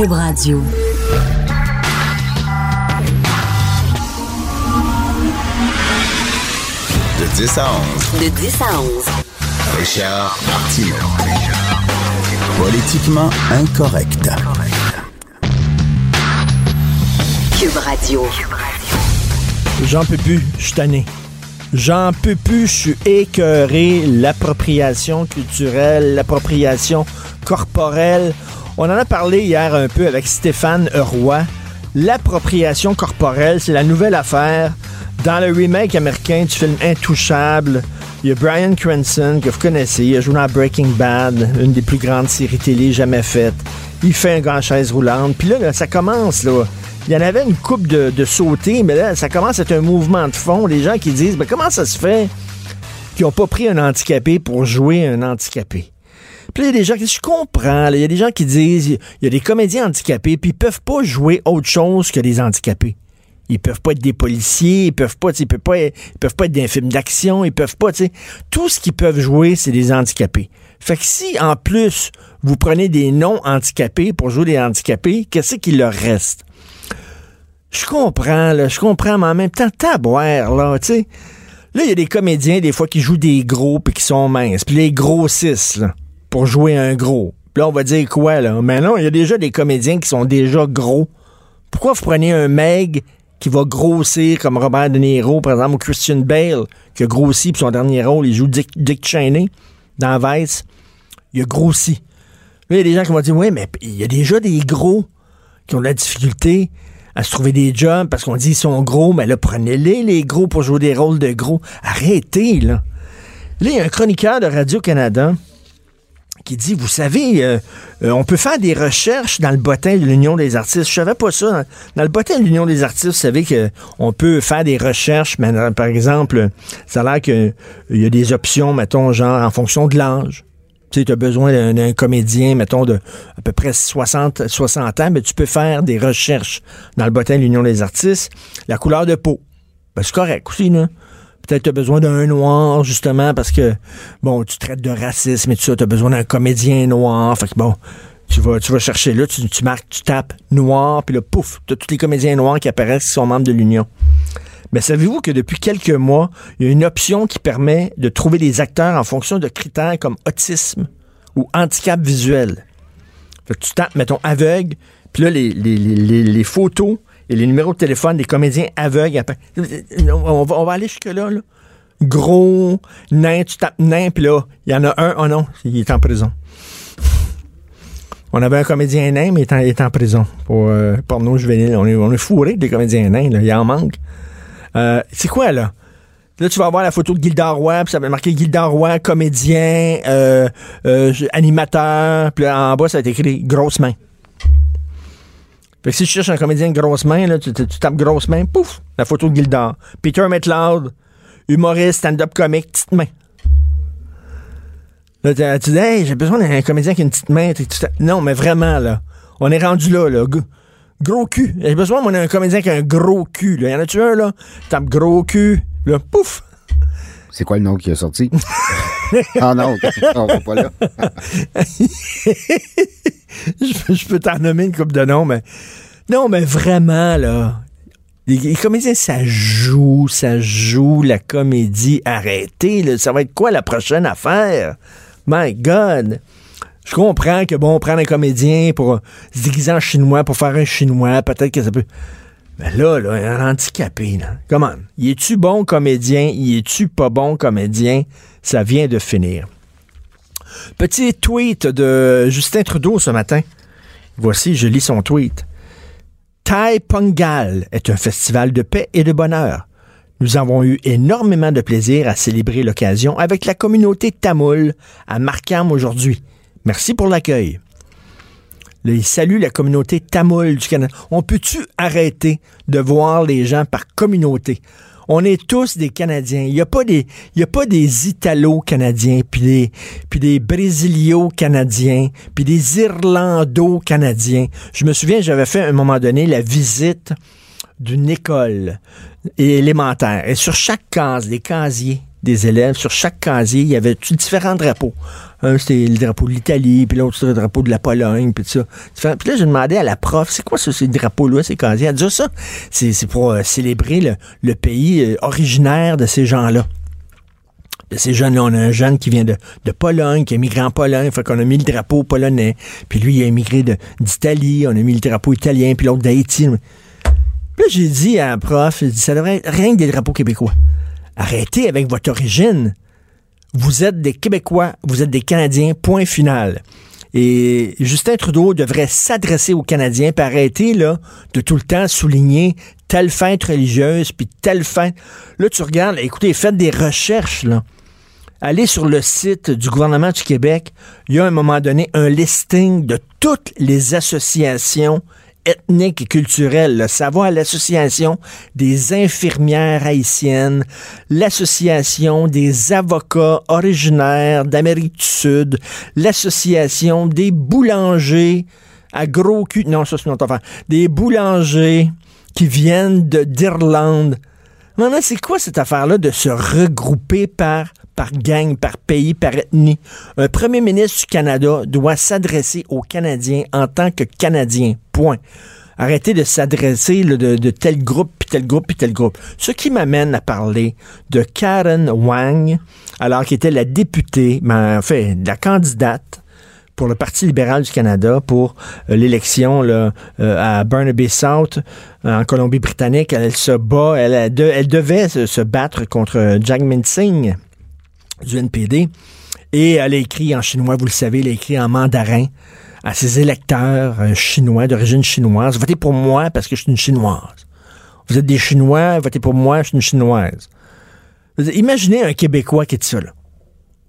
Cube Radio. De 10 à 11. De 10 à 11. Richard Martineau. Politiquement incorrect. Cube Radio. J'en peux plus, je suis tanné. J'en peux plus, je suis écœuré. L'appropriation culturelle, l'appropriation corporelle. On en a parlé hier un peu avec Stéphane Roy. L'appropriation corporelle, c'est la nouvelle affaire. Dans le remake américain du film Intouchable, il y a Brian Cranston, que vous connaissez. Il a joué dans Breaking Bad, une des plus grandes séries télé jamais faites. Il fait un grand chaise roulante. Puis là, ça commence, là. Il y en avait une coupe de, de mais là, ça commence à être un mouvement de fond. Les gens qui disent, mais comment ça se fait qu'ils n'ont pas pris un handicapé pour jouer un handicapé? Puis il y a des gens qui disent, je comprends, il y a des gens qui disent, il y a des comédiens handicapés, puis ils peuvent pas jouer autre chose que des handicapés. Ils peuvent pas être des policiers, ils peuvent pas, ils peuvent pas, ils peuvent pas être des films d'action, ils peuvent pas, tu sais. Tout ce qu'ils peuvent jouer, c'est des handicapés. Fait que si, en plus, vous prenez des non-handicapés pour jouer des handicapés, qu'est-ce qu'il leur reste? Je comprends, là, je comprends, mais en même temps, taboire, là, tu sais. Là, il y a des comédiens, des fois, qui jouent des gros puis qui sont minces. Puis les grossissent, là, pour jouer un gros. Puis là, on va dire quoi, là? Mais non, il y a déjà des comédiens qui sont déjà gros. Pourquoi vous prenez un meg qui va grossir comme Robert De Niro, par exemple, ou Christian Bale, qui a grossi, puis son dernier rôle, il joue Dick, Dick Cheney dans Vice. Il a grossi. Là, il y a des gens qui vont dire, oui, mais il y a déjà des gros qui ont de la difficulté à se trouver des jobs parce qu'on dit ils sont gros, mais là, prenez-les, les gros, pour jouer des rôles de gros. Arrêtez, là. Là, il y a un chroniqueur de Radio-Canada qui dit, vous savez, euh, euh, on peut faire des recherches dans le bottin de l'Union des artistes. Je savais pas ça. Dans, le bottin de l'Union des artistes, vous savez qu'on peut faire des recherches, mais, euh, par exemple, ça a l'air qu'il y a des options, mettons, genre en fonction de l'âge. Tu sais, tu as besoin d'un comédien, mettons, de à peu près 60, 60 ans, mais tu peux faire des recherches dans le bottin de l'Union des artistes. La couleur de peau. Ben, c'est correct aussi, là. Peut-être tu as besoin d'un noir, justement, parce que, bon, tu traites de racisme et tout ça, tu as besoin d'un comédien noir. Fait que, bon, tu vas, tu vas chercher là, tu, tu marques, tu tapes noir, puis là, pouf, tu as tous les comédiens noirs qui apparaissent qui sont membres de l'Union. Mais savez-vous que depuis quelques mois, il y a une option qui permet de trouver des acteurs en fonction de critères comme autisme ou handicap visuel? Fait que tu tapes, mettons, aveugle, puis là, les, photos et les numéros de téléphone des comédiens aveugles. On va, on va aller jusque-là, là. Gros, nain, tu tapes nain, puis là, il y en a un, oh non, il est en prison. On avait un comédien nain, mais il est en, il est en prison pour euh, porno juvénile. On est, on est fourré des comédiens nains, là. Il en manque. Euh, c'est quoi, là? Là, tu vas avoir la photo de Gilda Roy, puis ça va marquer Gilda Roy, comédien, euh, euh, animateur, puis là, en bas, ça va être écrit grosse main. Fait que si tu cherches un comédien de grosse main, là, tu, tu- tu tapes grosse main, pouf, la photo de Gilda. Peter McLeod, humoriste, stand-up comique, petite main. Là, tu- dis, hey, j'ai besoin d'un comédien qui a une petite main. Non, mais vraiment, là, on est rendu là, là. Gros cul. J'ai besoin, moi, d'un comédien qui a un gros cul. Là. Y en a-tu un, là? Tape gros cul. Là, pouf! C'est quoi le nom qui est sorti? ah non, on va pas là. je, peux- t'en nommer une coupe de noms, mais. Non, mais vraiment, là. Les, comédiens, ça joue, ça joue la comédie. Arrêtez, là. Ça va être quoi la prochaine affaire? My God! Je comprends que, bon, prendre un comédien pour se déguiser en chinois, pour faire un chinois, peut-être que ça peut. Mais là, là, un handicapé, là. Comment? Y es-tu bon comédien? Y es-tu pas bon comédien? Ça vient de finir. Petit tweet de Justin Trudeau ce matin. Voici, je lis son tweet. Thai Pongal est un festival de paix et de bonheur. Nous avons eu énormément de plaisir à célébrer l'occasion avec la communauté tamoule à Markham aujourd'hui. Merci pour l'accueil. Il salue la communauté tamoule du Canada. On peut-tu arrêter de voir les gens par communauté? On est tous des Canadiens. Il n'y a pas des, il y a pas des Italo-Canadiens, puis des, puis des Brésilio-Canadiens, puis des Irlando-Canadiens. Je me souviens, j'avais fait à un moment donné la visite d'une école élémentaire. Et sur chaque case, les casiers des élèves. Sur chaque casier, il y avait différents drapeaux. Un, c'était le drapeau de l'Italie, puis l'autre, c'était le drapeau de la Pologne, puis tout ça. Puis là, j'ai demandé à la prof, c'est quoi ça, ces drapeaux-là, ces casiers? Elle dit Ah, ça, c'est c'est pour euh, célébrer le, le pays euh, originaire de ces gens-là. De ces jeunes-là, on a un jeune qui vient de, de Pologne, qui a migré en Pologne, fait qu'on a mis le drapeau polonais. Puis lui, il a immigré d'Italie, on a mis le drapeau italien, puis l'autre d'Haïti. Puis là, j'ai dit à la prof, j'ai dit, ça devrait être rien que des drapeaux québécois. Arrêtez avec votre origine. Vous êtes des Québécois, vous êtes des Canadiens, point final. Et Justin Trudeau devrait s'adresser aux Canadiens puis arrêter de tout le temps souligner telle fête religieuse puis telle fête. Là, tu regardes, écoutez, faites des recherches, là. Allez sur le site du gouvernement du Québec. Il y a à un moment donné un listing de toutes les associations ethniques et culturelles. là. Ça va à l'association des infirmières haïtiennes, l'association des avocats originaires d'Amérique du Sud, l'association des boulangers à gros cul. Non, ça c'est une autre affaire. Des boulangers qui viennent de- d'Irlande. Maintenant, c'est quoi cette affaire-là de se regrouper par, par gang, par pays, par ethnie? Un premier ministre du Canada doit s'adresser aux Canadiens en tant que Canadien. Point. Arrêtez de s'adresser de, de tel groupe, puis tel groupe, puis tel groupe. Ce qui m'amène à parler de Karen Wang, alors qu'elle était la députée, mais en fait, la candidate pour le Parti libéral du Canada pour euh, l'élection euh, à Burnaby South en Colombie-Britannique. Elle, se bat, elle, elle de- elle devait se, battre contre Jagmeet Singh du NPD et elle a écrit en chinois, vous le savez, elle a écrit en mandarin à ses électeurs euh, chinois, d'origine chinoise, votez pour moi parce que je suis une chinoise. Vous êtes des Chinois, votez pour moi, je suis une chinoise. Imaginez un Québécois qui dit ça, là.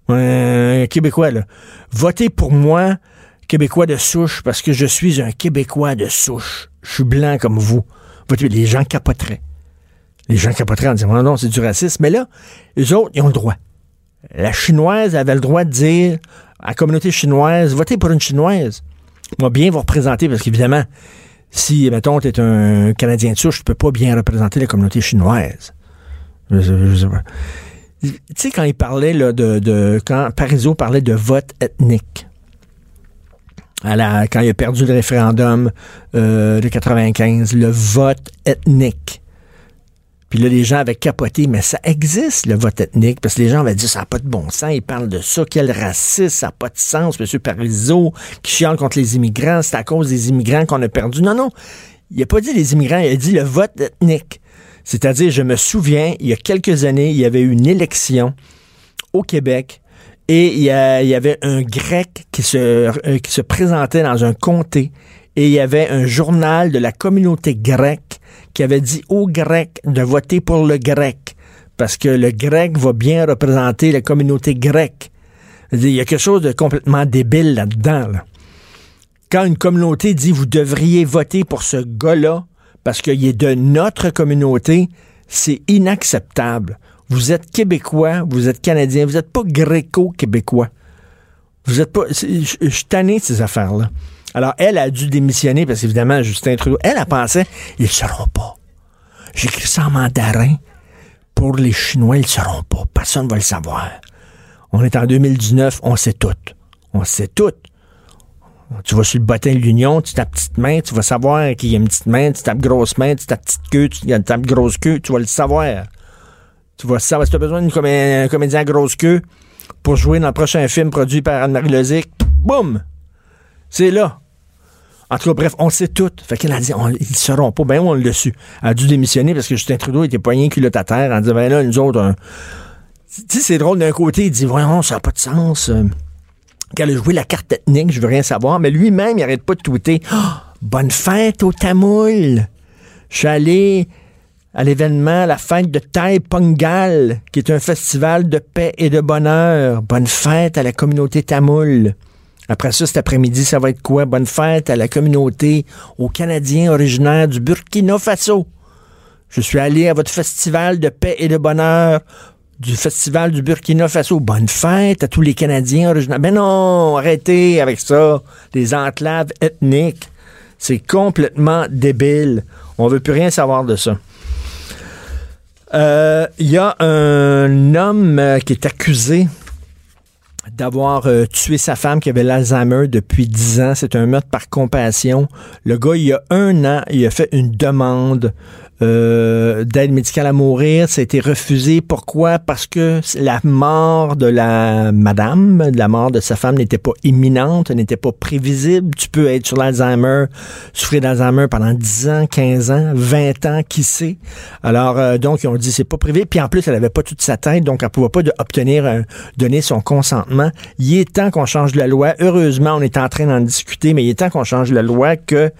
Un Québécois, là. Votez pour moi, Québécois de souche, parce que je suis un Québécois de souche. Je suis blanc comme vous. Votez, les gens capoteraient. Les gens capoteraient en disant, non, non, c'est du racisme. Mais là, les autres, ils ont le droit. La chinoise avait le droit de dire à la communauté chinoise, votez pour une chinoise. Moi, bien vous représenter, parce qu'évidemment, si, mettons, tu es un Canadien de souche, tu peux pas bien représenter la communauté chinoise. Je-. Tu sais, quand il parlait de, de. Quand Parizeau parlait de vote ethnique, à la- quand il a perdu le référendum euh, de 95, le vote ethnique. Puis là, les gens avaient capoté, mais ça existe, le vote ethnique, parce que les gens avaient dit, ça n'a pas de bon sens, ils parlent de ça, quel racisme, ça n'a pas de sens, M. Parizeau, qui chiale contre les immigrants, c'est à cause des immigrants qu'on a perdu. Non, non, il n'a pas dit les immigrants, il a dit le vote ethnique. C'est-à-dire, je me souviens, il y a quelques années, il y avait eu une élection au Québec et il y, avait un grec euh, qui se présentait dans un comté et il y avait un journal de la communauté grecque qui avait dit aux Grecs de voter pour le grec parce que le grec va bien représenter la communauté grecque. Il y a quelque chose de complètement débile là-dedans. là. Quand une communauté dit vous devriez voter pour ce gars-là parce qu'il est de notre communauté, c'est inacceptable. Vous êtes québécois, vous êtes canadien, vous n'êtes pas gréco-québécois. Vous êtes pas. Je je ces affaires-là. Alors, elle a dû démissionner parce qu'évidemment, Justin Trudeau, elle a pensé, ils ne seront pas. J'écris ça en mandarin. Pour les Chinois, ils ne seront pas. Personne ne va le savoir. On est en 2019, on sait tout. On sait tout. Tu vas sur le bottin de l'Union, tu tapes petite main, tu vas savoir qu'il y a une petite main, tu tapes grosse main, tu tapes petite queue, tu tapes grosse queue, tu vas le savoir. Tu vas savoir si tu as besoin d'un comé- un comédien à grosse queue pour jouer dans le prochain film produit par Anne-Marie Lozic. Boum! C'est là. En tout cas, bref, on sait tout. Fait qu'elle a dit, ils seront pas. Ben, on l'a su. Elle a dû démissionner parce que Justin Trudeau était poigné culotte à terre en disant, ben là, nous autres, tu sais, c'est drôle d'un côté, il dit, voyons, ça n'a pas de sens. euh, qu'elle a joué la carte ethnique, je veux rien savoir, mais lui-même, il arrête pas de tweeter Ah, Bonne fête au Tamoul! Je suis allé à l'événement, la fête de Thai Pongal, qui est un festival de paix et de bonheur. Bonne fête à la communauté tamoule. Après ça, cet après-midi, ça va être quoi? Bonne fête à la communauté, aux Canadiens originaires du Burkina Faso. Je suis allé à votre festival de paix et de bonheur du festival du Burkina Faso. Bonne fête à tous les Canadiens originaires. Ben non, arrêtez avec ça. Les enclaves ethniques. C'est complètement débile. On veut plus rien savoir de ça. Euh, Il y a un homme euh, qui est accusé d'avoir euh, tué sa femme qui avait l'Alzheimer depuis 10 ans. C'est un meurtre par compassion. Le gars, il y a un an, il a fait une demande euh, d'aide médicale à mourir. Ça a été refusé. Pourquoi? Parce que la mort de la madame, la mort de sa femme n'était pas imminente, n'était pas prévisible. Tu peux être sur l'Alzheimer, souffrir d'Alzheimer pendant 10 ans, 15 ans, 20 ans, qui sait? Alors, euh, donc, ils ont dit c'est pas privé. Puis en plus, elle avait pas toute sa tête, donc elle pouvait pas obtenir, un, donner son consentement. Il est temps qu'on change la loi. Heureusement, on est en train d'en discuter, mais il est temps qu'on change la loi que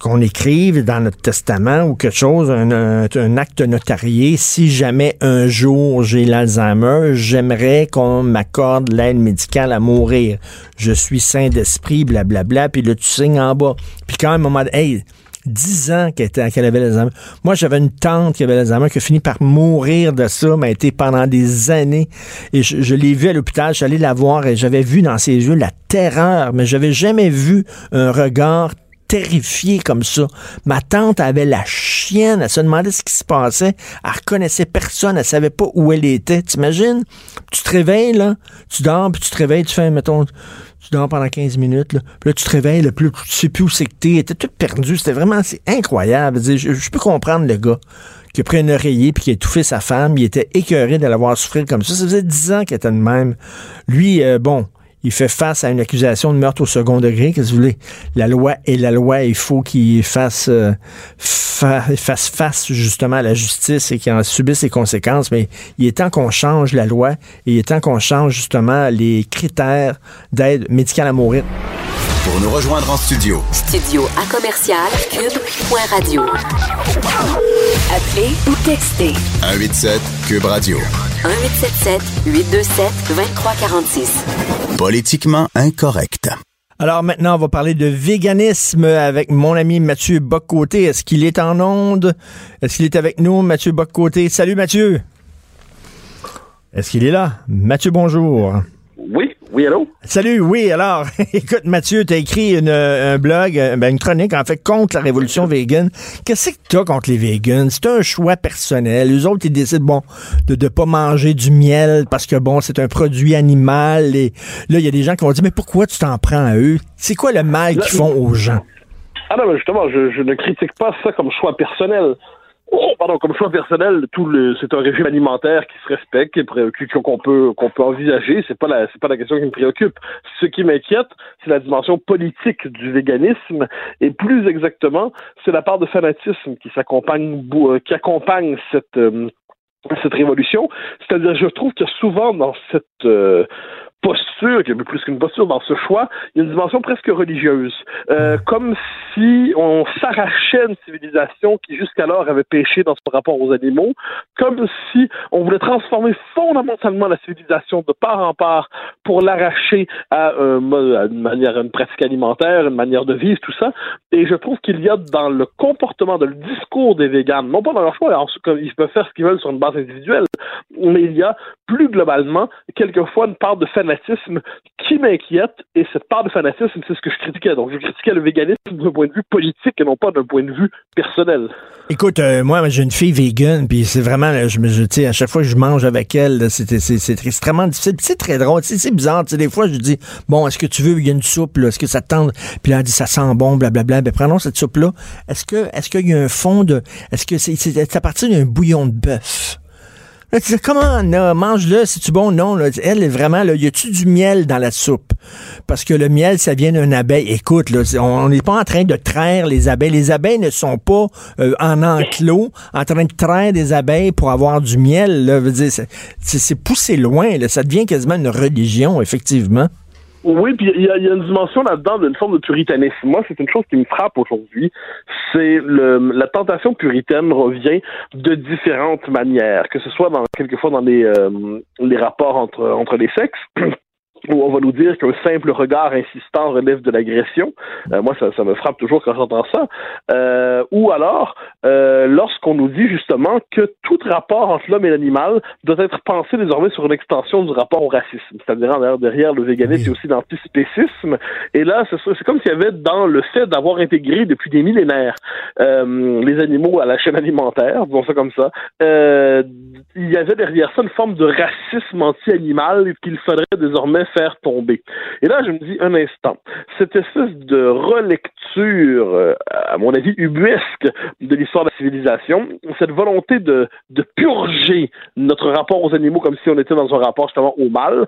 qu'on écrive dans notre testament ou quelque chose, un, un, un, acte notarié, si jamais un jour j'ai l'Alzheimer, j'aimerais qu'on m'accorde l'aide médicale à mourir. Je suis saint d'esprit, blablabla, puis là, tu signes en bas. Puis quand même, un moment, hey, 10 ans qu'elle, était, qu'elle avait l'Alzheimer. Moi, j'avais une tante qui avait l'Alzheimer qui a fini par mourir de ça, mais a été pendant des années. Et je, je l'ai vu à l'hôpital, je suis allé la voir et j'avais vu dans ses yeux la terreur, mais j'avais jamais vu un regard terrifiée comme ça. Ma tante avait la chienne, elle se demandait ce qui se passait, elle reconnaissait personne, elle savait pas où elle était. T'imagines? Tu te réveilles, là, tu dors, puis tu te réveilles, tu fais, mettons, tu dors pendant 15 minutes, là, puis là, tu te réveilles, là, puis tu sais plus où c'est que t'es, t'es toute perdue, c'était vraiment, c'est incroyable. Je, peux comprendre le gars qui a pris un oreiller puis qui a étouffé sa femme, il était écœuré de l'avoir souffrir comme ça. Ça faisait 10 ans qu'il était de même. Lui, euh, bon, il fait face à une accusation de meurtre au second degré. Qu'est-ce que vous voulez? La loi est la loi. Il faut qu'il fasse, euh, fa fasse face justement à la justice et qu'il en subisse ses conséquences. Mais il est temps qu'on change la loi et il est temps qu'on change justement les critères d'aide médicale à mourir. Pour nous rejoindre en studio. Studio à commercial cube.radio. Appelez ou textez. 187 cube radio. 1877 827 2346. Politiquement incorrect. Alors maintenant, on va parler de véganisme avec mon ami Mathieu Boccoté. Est-ce qu'il est en onde? Est-ce qu'il est avec nous, Mathieu Boccoté? Salut Mathieu! Est-ce qu'il est là? Mathieu, bonjour. Oui, oui, allô? Salut, oui, alors, écoute, Mathieu, tu as écrit une, un blog, ben, une chronique, en fait, contre la révolution végane. Qu'est-ce que tu as contre les végans? C'est un choix personnel. Les autres, ils décident, bon, de ne pas manger du miel parce que, bon, c'est un produit animal. Et là, il y a des gens qui vont dire, mais pourquoi tu t'en prends à eux? C'est quoi le mal qu'ils font aux gens? Ah non, mais justement, je, je ne critique pas ça comme choix personnel. Oh, pardon, comme choix personnel, tout le, c'est un régime alimentaire qui se respecte, qui qu'on peut qu'on peut envisager. C'est pas la c'est pas la question qui me préoccupe. Ce qui m'inquiète, c'est la dimension politique du véganisme et plus exactement, c'est la part de fanatisme qui s'accompagne qui accompagne cette euh, cette révolution. C'est-à-dire, je trouve que souvent dans cette euh, posture, qui est plus qu'une posture dans ce choix, il y a une dimension presque religieuse. Euh, comme si on s'arrachait une civilisation qui jusqu'alors avait péché dans son rapport aux animaux, comme si on voulait transformer fondamentalement la civilisation de part en part pour l'arracher à, une manière, une pratique alimentaire, une manière de vivre, tout ça. Et je trouve qu'il y a dans le comportement, dans le discours des véganes, non pas dans leur choix, ils peuvent faire ce qu'ils veulent sur une base individuelle, mais il y a plus globalement, quelquefois, une part de fanatisme qui m'inquiète, et cette part de fanatisme, c'est ce que je critiquais. Donc, je critiquais le véganisme d'un point de vue politique et non pas d'un point de vue personnel. Écoute, euh, moi, j'ai une fille végane, puis c'est vraiment, je à chaque fois que je mange avec elle, c'est extrêmement difficile. C'est très drôle, c'est bizarre. Des fois, je dis, bon, est-ce que tu veux, il y a une soupe, est-ce que ça te tente? Puis là, elle dit, ça sent bon, blablabla. Ben, prenons cette soupe-là. Est-ce que, est-ce qu'il y a un fond de, est-ce que c'est à partir d'un bouillon de bœuf? Comment, là, mange-le, c'est-tu bon? Non, là, elle, vraiment, là, y a-tu du miel dans la soupe? Parce que le miel, ça vient d'un abeille. Écoute, là, on n'est pas en train de traire les abeilles. Les abeilles ne sont pas euh, en enclos, en train de traire des abeilles pour avoir du miel, là. Dire, c'est poussé loin, là. Ça devient quasiment une religion, effectivement. Oui, puis il y, y, a une dimension là-dedans d'une forme de puritanisme. Moi, c'est une chose qui me frappe aujourd'hui. C'est la tentation puritaine revient de différentes manières, que ce soit dans quelquefois dans les euh, les rapports entre entre les sexes. où on va nous dire qu'un simple regard insistant relève de l'agression. Euh, moi, ça, ça, me frappe toujours quand j'entends ça. Euh, ou alors, euh, lorsqu'on nous dit justement que tout rapport entre l'homme et l'animal doit être pensé désormais sur une extension du rapport au racisme. C'est-à-dire, derrière, derrière le véganisme, il y a aussi l'antispécisme. Et là, c'est comme s'il y avait dans le fait d'avoir intégré depuis des millénaires euh, les animaux à la chaîne alimentaire, disons ça comme ça, euh, il y avait derrière ça une forme de racisme anti-animal qu'il faudrait désormais faire tomber. Et là, je me dis un instant, cette espèce de relecture, euh, à mon avis, ubuesque de l'histoire de la civilisation, cette volonté de, de purger notre rapport aux animaux comme si on était dans un rapport justement au mal,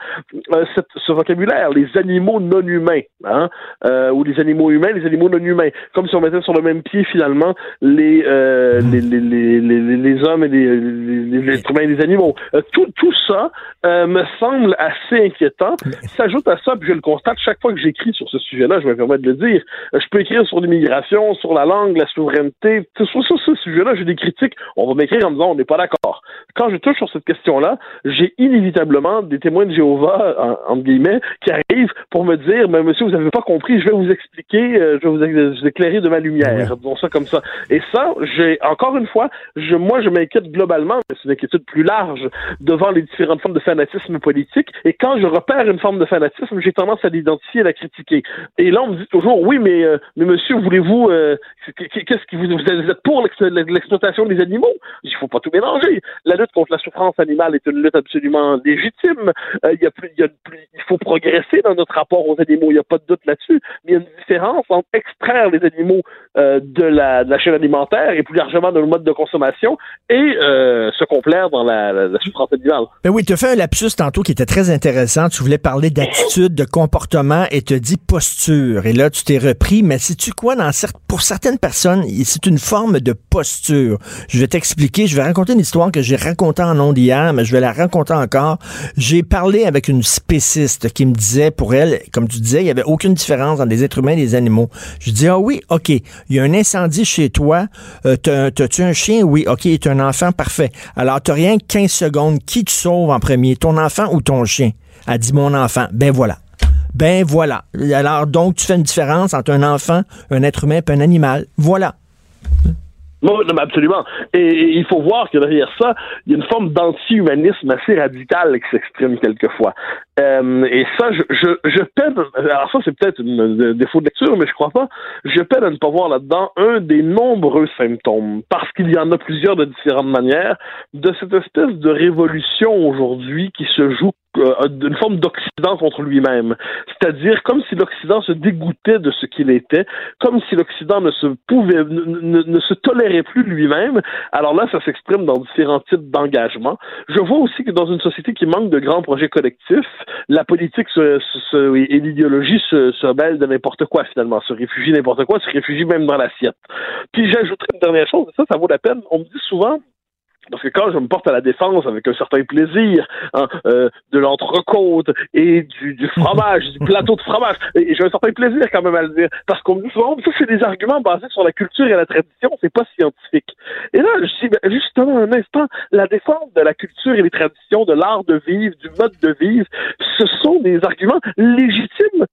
euh, cette, ce vocabulaire, les animaux non humains, hein, euh, ou les animaux humains, les animaux non humains, comme si on mettait sur le même pied finalement les, euh, les, les, les, les, les, hommes et les, les, les êtres humains et les animaux. Euh, tout, tout ça euh, me semble assez inquiétant. S'ajoute à ça, puis je le constate chaque fois que j'écris sur ce sujet-là, je me permets de le dire, euh, je peux écrire sur l'immigration, sur la langue, la souveraineté, sur, sur ce sujet-là, j'ai des critiques. On va m'écrire en me disant on n'est pas d'accord. Quand je touche sur cette question-là, j'ai inévitablement des témoins de Jéhovah, en, entre guillemets, qui arrivent pour me dire, mais monsieur, vous n'avez pas compris, je vais vous expliquer, euh, je vais vous, éclairer de ma lumière. Disons ça comme ça. Et ça, j'ai encore une fois, je, moi, je m'inquiète globalement, mais c'est une inquiétude plus large devant les différentes formes de fanatisme politique. Et quand je repère une forme de fanatisme, j'ai tendance à l'identifier et à la critiquer. Et là, on me dit toujours, oui, mais, euh, mais monsieur, voulez-vous, euh, qu'est-ce qui vous, vous êtes pour l'exploitation des animaux? Il faut pas tout mélanger. La lutte contre la souffrance animale est une lutte absolument légitime. Euh, y a plus, il, faut progresser dans notre rapport aux animaux. Il n'y a pas de doute là-dessus. Mais il y a une différence entre extraire les animaux euh, de, la, chaîne alimentaire et plus largement de nos modes de consommation et euh, se complaire dans la, la, la souffrance animale. Ben oui, tu as fait un lapsus tantôt qui était très intéressant. Tu voulais parler d'attitude, de comportement et te dis posture. Et là, tu t'es repris. Mais sais-tu quoi? Dans pour certaines personnes, c'est une forme de posture. Je vais t'expliquer. Je vais raconter une histoire que j'ai racontée en ondes hier, mais je vais la raconter encore. J'ai parlé avec une spéciste qui me disait, pour elle, comme tu disais, il n'y avait aucune différence entre les êtres humains et les animaux. Je dis, ah oui, OK. Il y a un incendie chez toi. Euh, T'as-tu un chien? Oui, OK. Tu un enfant? Parfait. Alors, tu rien que 15 secondes. Qui tu sauves en premier? Ton enfant ou ton chien? Elle dit, mon enfant. Ben voilà. Ben voilà. Alors, donc, tu fais une différence entre un enfant, un être humain et un animal. Voilà. Non, non, absolument. Et, il faut voir que derrière ça, il y a une forme d'anti-humanisme assez radicale qui s'exprime quelquefois. Euh, et ça, je, je, je peine, alors ça c'est peut-être un défaut de lecture, mais je crois pas, je peine à ne pas voir là-dedans un des nombreux symptômes, parce qu'il y en a plusieurs de différentes manières, de cette espèce de révolution aujourd'hui qui se joue euh, d'une forme d'Occident contre lui-même. C'est-à-dire comme si l'Occident se dégoûtait de ce qu'il était, comme si l'Occident ne se pouvait, ne, ne se tolérait plus lui-même. Alors là, ça s'exprime dans différents types d'engagement. Je vois aussi que dans une société qui manque de grands projets collectifs, la politique se, et l'idéologie se, se rebellent de n'importe quoi finalement, se réfugie n'importe quoi, se réfugie même dans l'assiette. Puis j'ajouterai une dernière chose, et ça, ça vaut la peine. On me dit souvent, parce que quand je me porte à la défense avec un certain plaisir hein, euh, de l'entrecôte et du, du fromage, du plateau de fromage, et j'ai un certain plaisir quand même à le dire, parce qu'on me dit souvent, ça c'est des arguments basés sur la culture et la tradition, c'est pas scientifique. Et là, je dis, ben, justement, un instant, la défense de la culture et les traditions, de l'art de vivre, du mode de vivre, ce sont des arguments légitimes.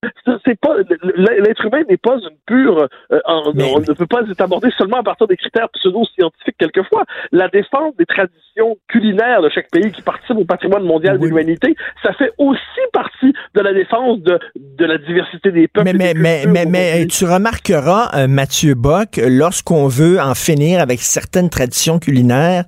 C'est pas l'être humain n'est pas une pure, euh, on ne peut pas être abordé seulement à partir des critères pseudo-scientifiques quelquefois. La défense des traditions culinaires de chaque pays qui participent au patrimoine mondial oui. de l'humanité, ça fait aussi partie de la défense de, de la diversité des peuples. Mais, mais, mais, mais, mais, tu remarqueras, euh, Mathieu Bock, lorsqu'on veut en finir avec certaines traditions culinaires,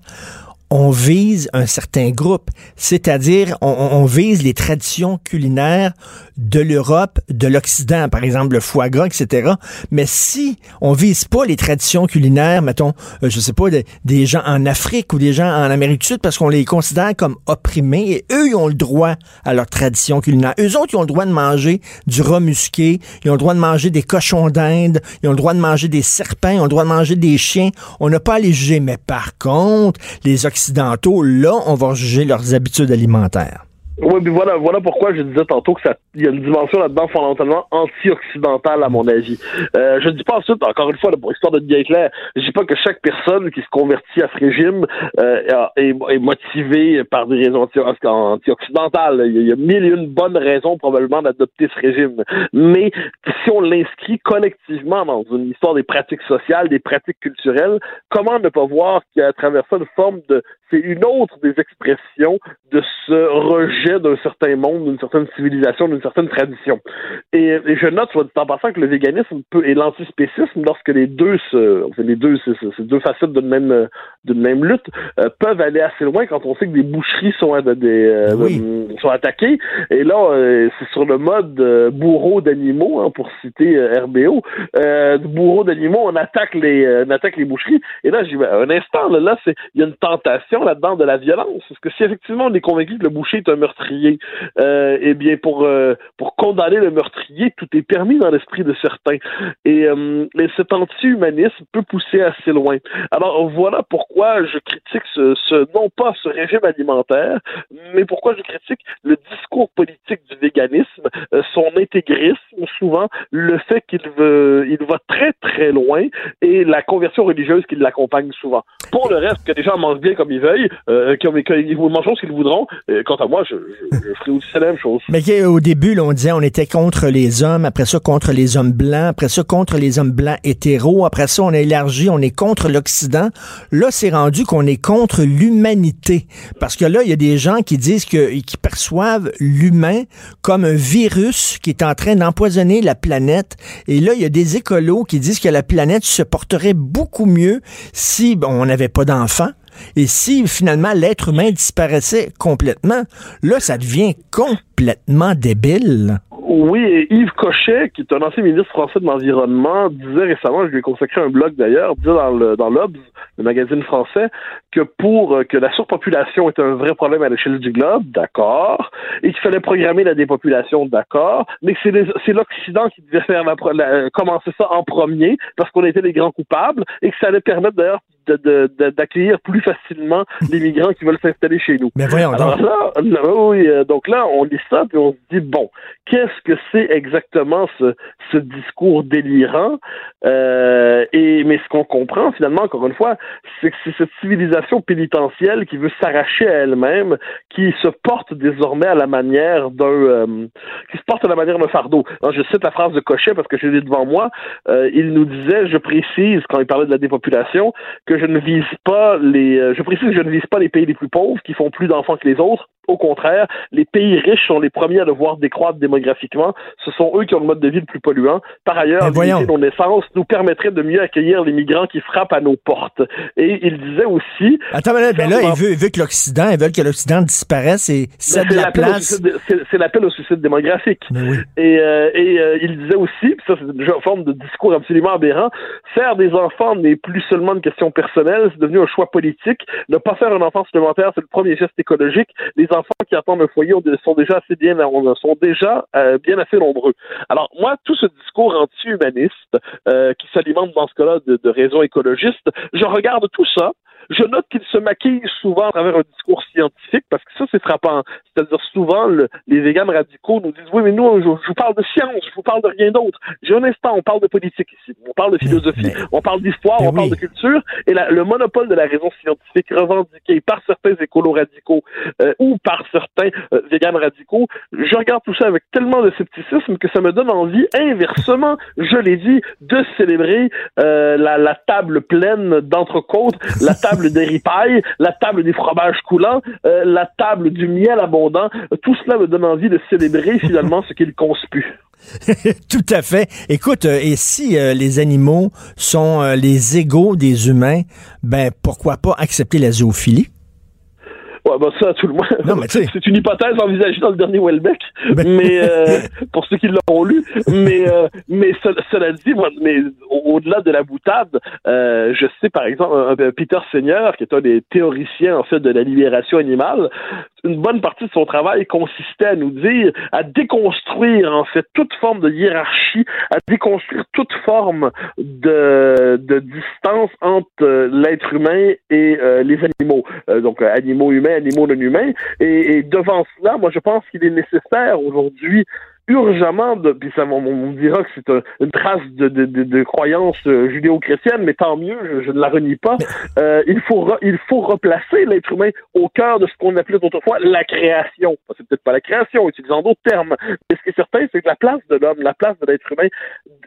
on vise un certain groupe, c'est-à-dire on, vise les traditions culinaires de l'Europe, de l'Occident, par exemple le foie gras, etc. Mais si on vise pas les traditions culinaires, mettons, euh, je sais pas, de, des gens en Afrique ou des gens en Amérique du Sud, parce qu'on les considère comme opprimés, et eux, ils ont le droit à leur tradition culinaire. Eux autres, ils ont le droit de manger du rat musqué, ils ont le droit de manger des cochons d'Inde, ils ont le droit de manger des serpents, ils ont le droit de manger des chiens. On n'a pas à les juger. Mais par contre, les là, on va juger leurs habitudes alimentaires. Oui, mais voilà, voilà pourquoi je disais tantôt que ça, il y a une dimension là-dedans fondamentalement anti-occidentale à mon avis. Euh, je dis pas ensuite, encore une fois, pour histoire de bien clair, je dis pas que chaque personne qui se convertit à ce régime euh, est, est, motivée par des raisons anti-occidentales. Il y a mille et une bonnes raisons probablement d'adopter ce régime. Mais si on l'inscrit collectivement dans une histoire des pratiques sociales, des pratiques culturelles, comment ne pas voir qu'il y a à travers ça une forme de c'est une autre des expressions de ce rejet d'un certain monde, d'une certaine civilisation, d'une certaine tradition. Et, je note, soit en passant, que le véganisme peut, et l'antispécisme, lorsque les deux se, les deux, facettes d'une même, d'une même lutte, euh, peuvent aller assez loin quand on sait que des boucheries sont, des, euh, sont attaquées. Et là, euh, c'est sur le mode bourreau d'animaux, hein, pour citer RBO, bourreau d'animaux, on attaque les, on attaque les boucheries. Et là, j'ai un instant, là, là c'est, il y a une tentation là-dedans de la violence. Parce que si effectivement on est convaincu que le boucher est un meurtrier, euh, eh bien pour euh, pour condamner le meurtrier, tout est permis dans l'esprit de certains. Et, euh, cet anti-humanisme peut pousser assez loin. Alors voilà pourquoi je critique ce, non pas ce régime alimentaire, mais pourquoi je critique le discours politique du véganisme, euh, son intégrisme souvent, le fait qu'il veut il va très très loin et la conversion religieuse qui l'accompagne souvent. Pour le reste, que les gens mangent bien comme ils veulent euh, qui, vous mangeront ce qu'ils voudront. quant à moi, je, ferai aussi la même chose. Mais au début, on disait on était contre les hommes, après ça contre les hommes blancs, après ça contre les hommes blancs hétéros, après ça on a élargi, on est contre l'Occident. Là, c'est rendu qu'on est contre l'humanité. Parce que là, il y a des gens qui disent que, qui perçoivent l'humain comme un virus qui est en train d'empoisonner la planète. Et là, il y a des écolos qui disent que la planète se porterait beaucoup mieux si bon, on n'avait pas d'enfants et si finalement l'être humain disparaissait complètement, là, ça devient complètement débile. Oui, et Yves Cochet, qui est un ancien ministre français de l'Environnement, disait récemment, je lui ai consacré un blog d'ailleurs, disait dans le dans l'Obs, le magazine français, que pour euh, que la surpopulation est un vrai problème à l'échelle du globe, d'accord, et qu'il fallait programmer la dépopulation, d'accord, mais que c'est l'Occident qui devait faire la, commencer ça en premier, parce qu'on était les grands coupables, et que ça allait permettre d'ailleurs d'accueillir plus facilement les migrants qui veulent s'installer chez nous. Mais voyons Alors là, oui, euh, donc là, on lit ça, puis on se dit, bon, qu'est-ce que c'est exactement ce, ce discours délirant? Euh, et Mais ce qu'on comprend, finalement, encore une fois, c'est que c'est cette civilisation pénitentielle qui veut s'arracher à elle-même, qui se porte désormais à la manière d'un... Euh, qui se porte à la manière d'un fardeau. Alors, je cite la phrase de Cochet parce que je l'ai devant moi. Euh, il nous disait, je précise, quand il parlait de la dépopulation, que je ne vise pas les. Euh, je précise que je ne vise pas les pays les plus pauvres qui font plus d'enfants que les autres. Au contraire, les pays riches sont les premiers à devoir décroître démographiquement. Ce sont eux qui ont le mode de vie le plus polluant. Par ailleurs, limiter nos naissances nous permettrait de mieux accueillir les migrants qui frappent à nos portes. Et il disait aussi. Attends, mais là, il, veut, que l'Occident, il veut que l'Occident disparaisse et cède la place. C'est l'appel au suicide démographique. Et, euh, et euh, il disait aussi, ça c'est une forme de discours absolument aberrant, faire des enfants n'est plus seulement une question personnelle, c'est devenu un choix politique. Ne pas faire un enfant supplémentaire, c'est le premier geste écologique. Les enfants qui attendent un foyer sont déjà assez bien, sont déjà euh, bien assez nombreux. Alors moi, tout ce discours anti-humaniste euh, qui s'alimente dans ce cas-là de raisons écologistes, je regarde tout ça je note qu'il se maquille souvent à travers un discours scientifique, parce que ça, c'est frappant. C'est-à-dire, souvent, les véganes radicaux nous disent, oui, mais nous, je, vous parle de science, je vous parle de rien d'autre. J'ai un instant, on parle de politique ici, on parle de philosophie, on parle d'histoire, on parle de culture, et le monopole de la raison scientifique revendiqué par certains écolos radicaux euh, ou par certains euh, véganes radicaux, je regarde tout ça avec tellement de scepticisme que ça me donne envie, inversement, je l'ai dit, de célébrer euh, la, la table pleine d'entrecôtes, la table table des ripailles, la table des fromages coulants, euh, la table du miel abondant. Tout cela me donne envie de célébrer finalement ce qu'il conspue. Tout à fait. Écoute, euh, et si euh, les animaux sont les égaux des humains, ben pourquoi pas accepter la zoophilie? Ouais, bah ça, tout le monde. c'est une hypothèse envisagée dans le dernier Welbeck, ben. mais euh, pour ceux qui l'ont lu. Mais euh, mais cela dit, moi, mais au-delà de la boutade, euh, je sais par exemple un, Peter Seigneur, qui est un des théoriciens en fait de la libération animale, une bonne partie de son travail consistait à nous dire, à déconstruire en fait toute forme de hiérarchie, à déconstruire toute forme de, de distance entre l'être humain et les animaux. donc animaux humains, animaux non humains. Et, et devant cela, moi je pense qu'il est nécessaire aujourd'hui urgemment, de, puis ça, on, on dira que c'est une trace de, de, de, de croyance euh, judéo-chrétienne, mais tant mieux, je, je, ne la renie pas. Euh, il faut il faut replacer l'être humain au cœur de ce qu'on appelait autrefois la création. C'est peut-être pas la création, utilisant d'autres termes, mais ce qui est certain, c'est que la place de l'homme, la place de l'être humain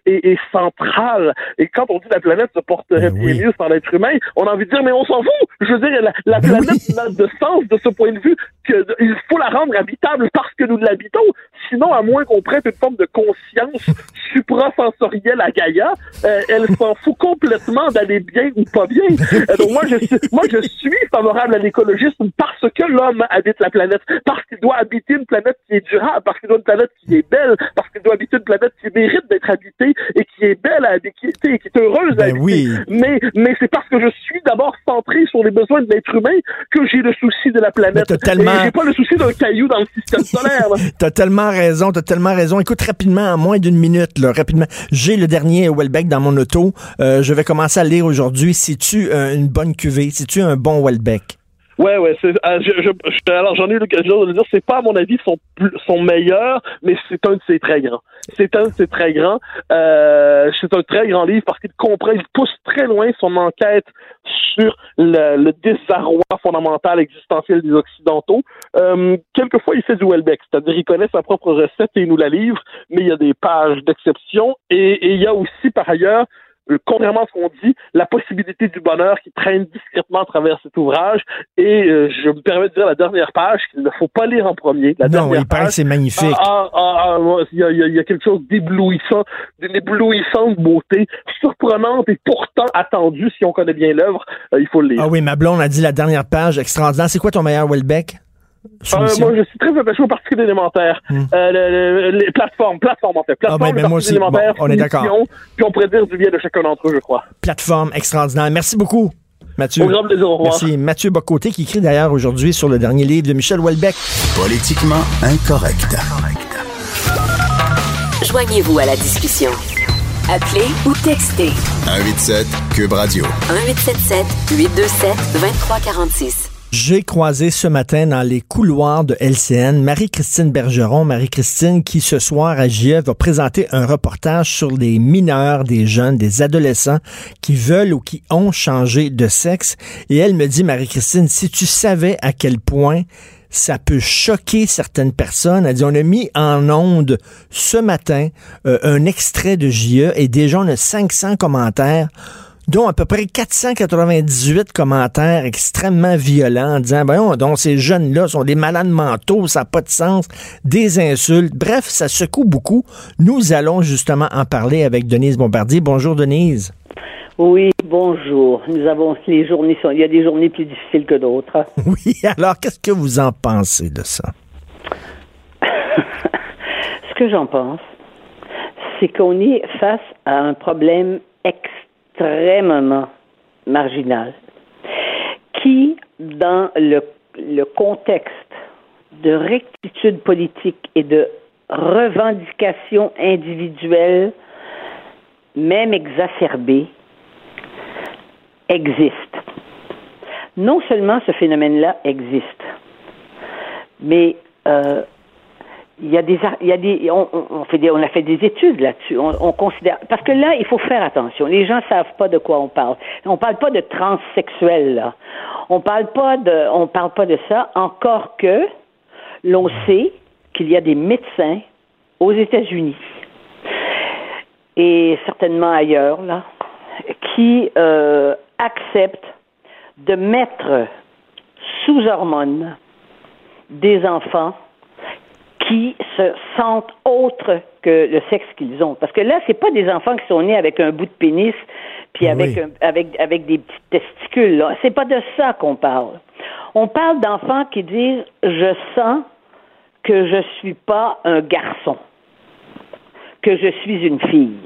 est, est, centrale. Et quand on dit la planète se porterait bien oui. mieux par l'être humain, on a envie de dire mais on s'en fout. Je veux dire, la, la planète oui. n'a de sens de ce point de vue qu'il faut la rendre habitable parce que nous l'habitons. Sinon, à moins qu'on prête une forme de conscience suprasensorielle à Gaïa, euh, elle s'en fout complètement d'aller bien ou pas bien. Euh, donc moi, je suis, moi, je suis favorable à l'écologisme parce que l'homme habite la planète, parce qu'il doit habiter une planète qui est durable, parce qu'il doit une planète qui est belle, parce qu'il doit habiter une planète qui mérite d'être habitée et qui est belle à habiter, et qui est heureuse ben à habiter. Oui. Mais, mais c'est parce que je suis d'abord centré sur les besoins de l'être humain que j'ai le souci de la planète. Tellement... Et j'ai pas le souci d'un caillou dans le système solaire. t'as tellement raison, t'as tellement raison. Écoute, rapidement, en moins d'une minute, là, rapidement. J'ai le dernier Welbeck dans mon auto. Euh, je vais commencer à lire aujourd'hui. C'est-tu euh, une bonne cuvée? C'est-tu un bon Welbeck? Ouais, ouais. C'est, euh, je, je, alors j'en ai eu l'occasion de le dire. C'est pas à mon avis son son meilleur, mais c'est un de ses très grands. C'est un de ses très grands. Euh, c'est un très grand livre parce qu'il comprend, il pousse très loin son enquête sur le, le désarroi fondamental existentiel des occidentaux. Euh, quelquefois, il fait du Welbeck, c'est-à-dire il connaît sa propre recette et il nous la livre, mais il y a des pages d'exception et, et il y a aussi par ailleurs contrairement à ce qu'on dit, la possibilité du bonheur qui traîne discrètement à travers cet ouvrage. Et euh, je me permets de dire la dernière page qu'il ne faut pas lire en premier. La non, dernière il paraît que c'est magnifique. Ah, ah, ah, il, y a, il y a quelque chose d'éblouissant, d'une éblouissante beauté, surprenante et pourtant attendue si on connaît bien l'œuvre. Euh, il faut le lire. Ah oui, ma blonde a dit la dernière page extraordinaire. C'est quoi ton meilleur Welbeck? Euh, moi, je suis très attaché aux particules élémentaires. Hmm. Euh, le, le, les plateformes, plateformes en fait. Plateformes, ah ben, ben moi aussi. Bon, on est d'accord. Puis on pourrait dire du bien de chacun d'entre eux, je crois. Plateforme extraordinaire. Merci beaucoup. Mathieu. Au grand plaisir, au revoir. Merci. Mathieu Bocoté qui écrit d'ailleurs aujourd'hui sur le dernier livre de Michel Houellebecq. Politiquement incorrect. Joignez-vous à la discussion. Appelez ou textez. 187 Cube Radio. 1877 827 2346. J'ai croisé ce matin dans les couloirs de LCN Marie-Christine Bergeron. Marie-Christine qui ce soir à JE va présenter un reportage sur les mineurs, des jeunes, des adolescents qui veulent ou qui ont changé de sexe. Et elle me dit, Marie-Christine, si tu savais à quel point ça peut choquer certaines personnes. Elle dit, on a mis en onde ce matin euh, un extrait de JE et déjà on a 500 commentaires dont à peu près 498 commentaires extrêmement violents en disant, voyons, donc ces jeunes-là sont des malades mentaux, ça n'a pas de sens, des insultes. Bref, ça secoue beaucoup. Nous allons justement en parler avec Denise Bombardier. Bonjour, Denise. Oui, bonjour. Nous avons les journées sont, il y a des journées plus difficiles que d'autres. Oui, alors qu'est-ce que vous en pensez de ça? Ce que j'en pense, c'est qu'on est face à un problème extrêmement extrêmement marginal, qui, dans le, contexte de rectitude politique et de revendication individuelle, même exacerbée, existe. Non seulement ce phénomène-là existe, mais euh, il y a des, il y des, on, fait des, on a fait des études là-dessus. On, on, considère, parce que là, il faut faire attention. Les gens savent pas de quoi on parle. On parle pas de transsexuel là. On parle parle pas de ça. Encore que l'on sait qu'il y a des médecins aux États-Unis et certainement ailleurs qui euh, acceptent de mettre sous hormones des enfants qui se sentent autres que le sexe qu'ils ont. Parce que là, c'est pas des enfants qui sont nés avec un bout de pénis puis avec Oui. un- avec avec des petits testicules. C'est pas de ça qu'on parle. On parle d'enfants qui disent je sens que je suis pas un garçon, que je suis une fille.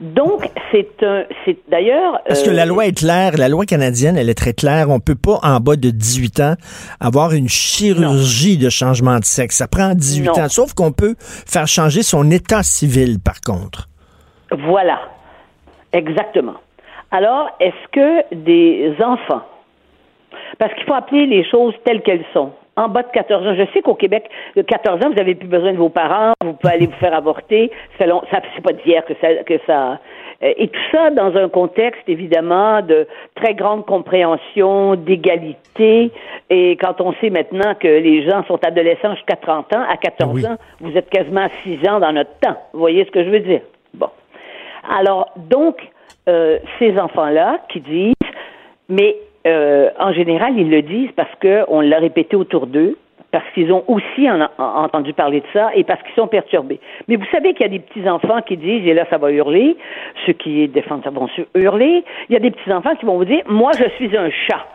Donc, c'est un, c'est d'ailleurs. Parce que euh, la loi est claire, la loi canadienne, elle est très claire. On peut pas, en bas de 18 ans, avoir une chirurgie de changement de sexe. Ça prend 18 Non. ans. Sauf qu'on peut faire changer son état civil, par contre. Voilà, exactement. Alors, est-ce que des enfants, parce qu'il faut appeler les choses telles qu'elles sont, en bas de 14 ans, je sais qu'au Québec, de 14 ans, vous n'avez plus besoin de vos parents, vous pouvez aller vous faire avorter, c'est long- ça c'est pas d'hier que ça, que ça, euh, et tout ça dans un contexte évidemment de très grande compréhension, d'égalité, et quand on sait maintenant que les gens sont adolescents jusqu'à 30 ans, à 14 Oui. ans, vous êtes quasiment à 6 ans dans notre temps. Vous voyez ce que je veux dire? Bon. Alors, donc, euh, ces enfants-là qui disent, mais euh, en général, ils le disent parce qu'on l'a répété autour d'eux, parce qu'ils ont aussi en- en- entendu parler de ça et parce qu'ils sont perturbés. Mais vous savez qu'il y a des petits-enfants qui disent, et là, ça va hurler, ceux qui défendent ça vont hurler, il y a des petits-enfants qui vont vous dire, moi, je suis un chat.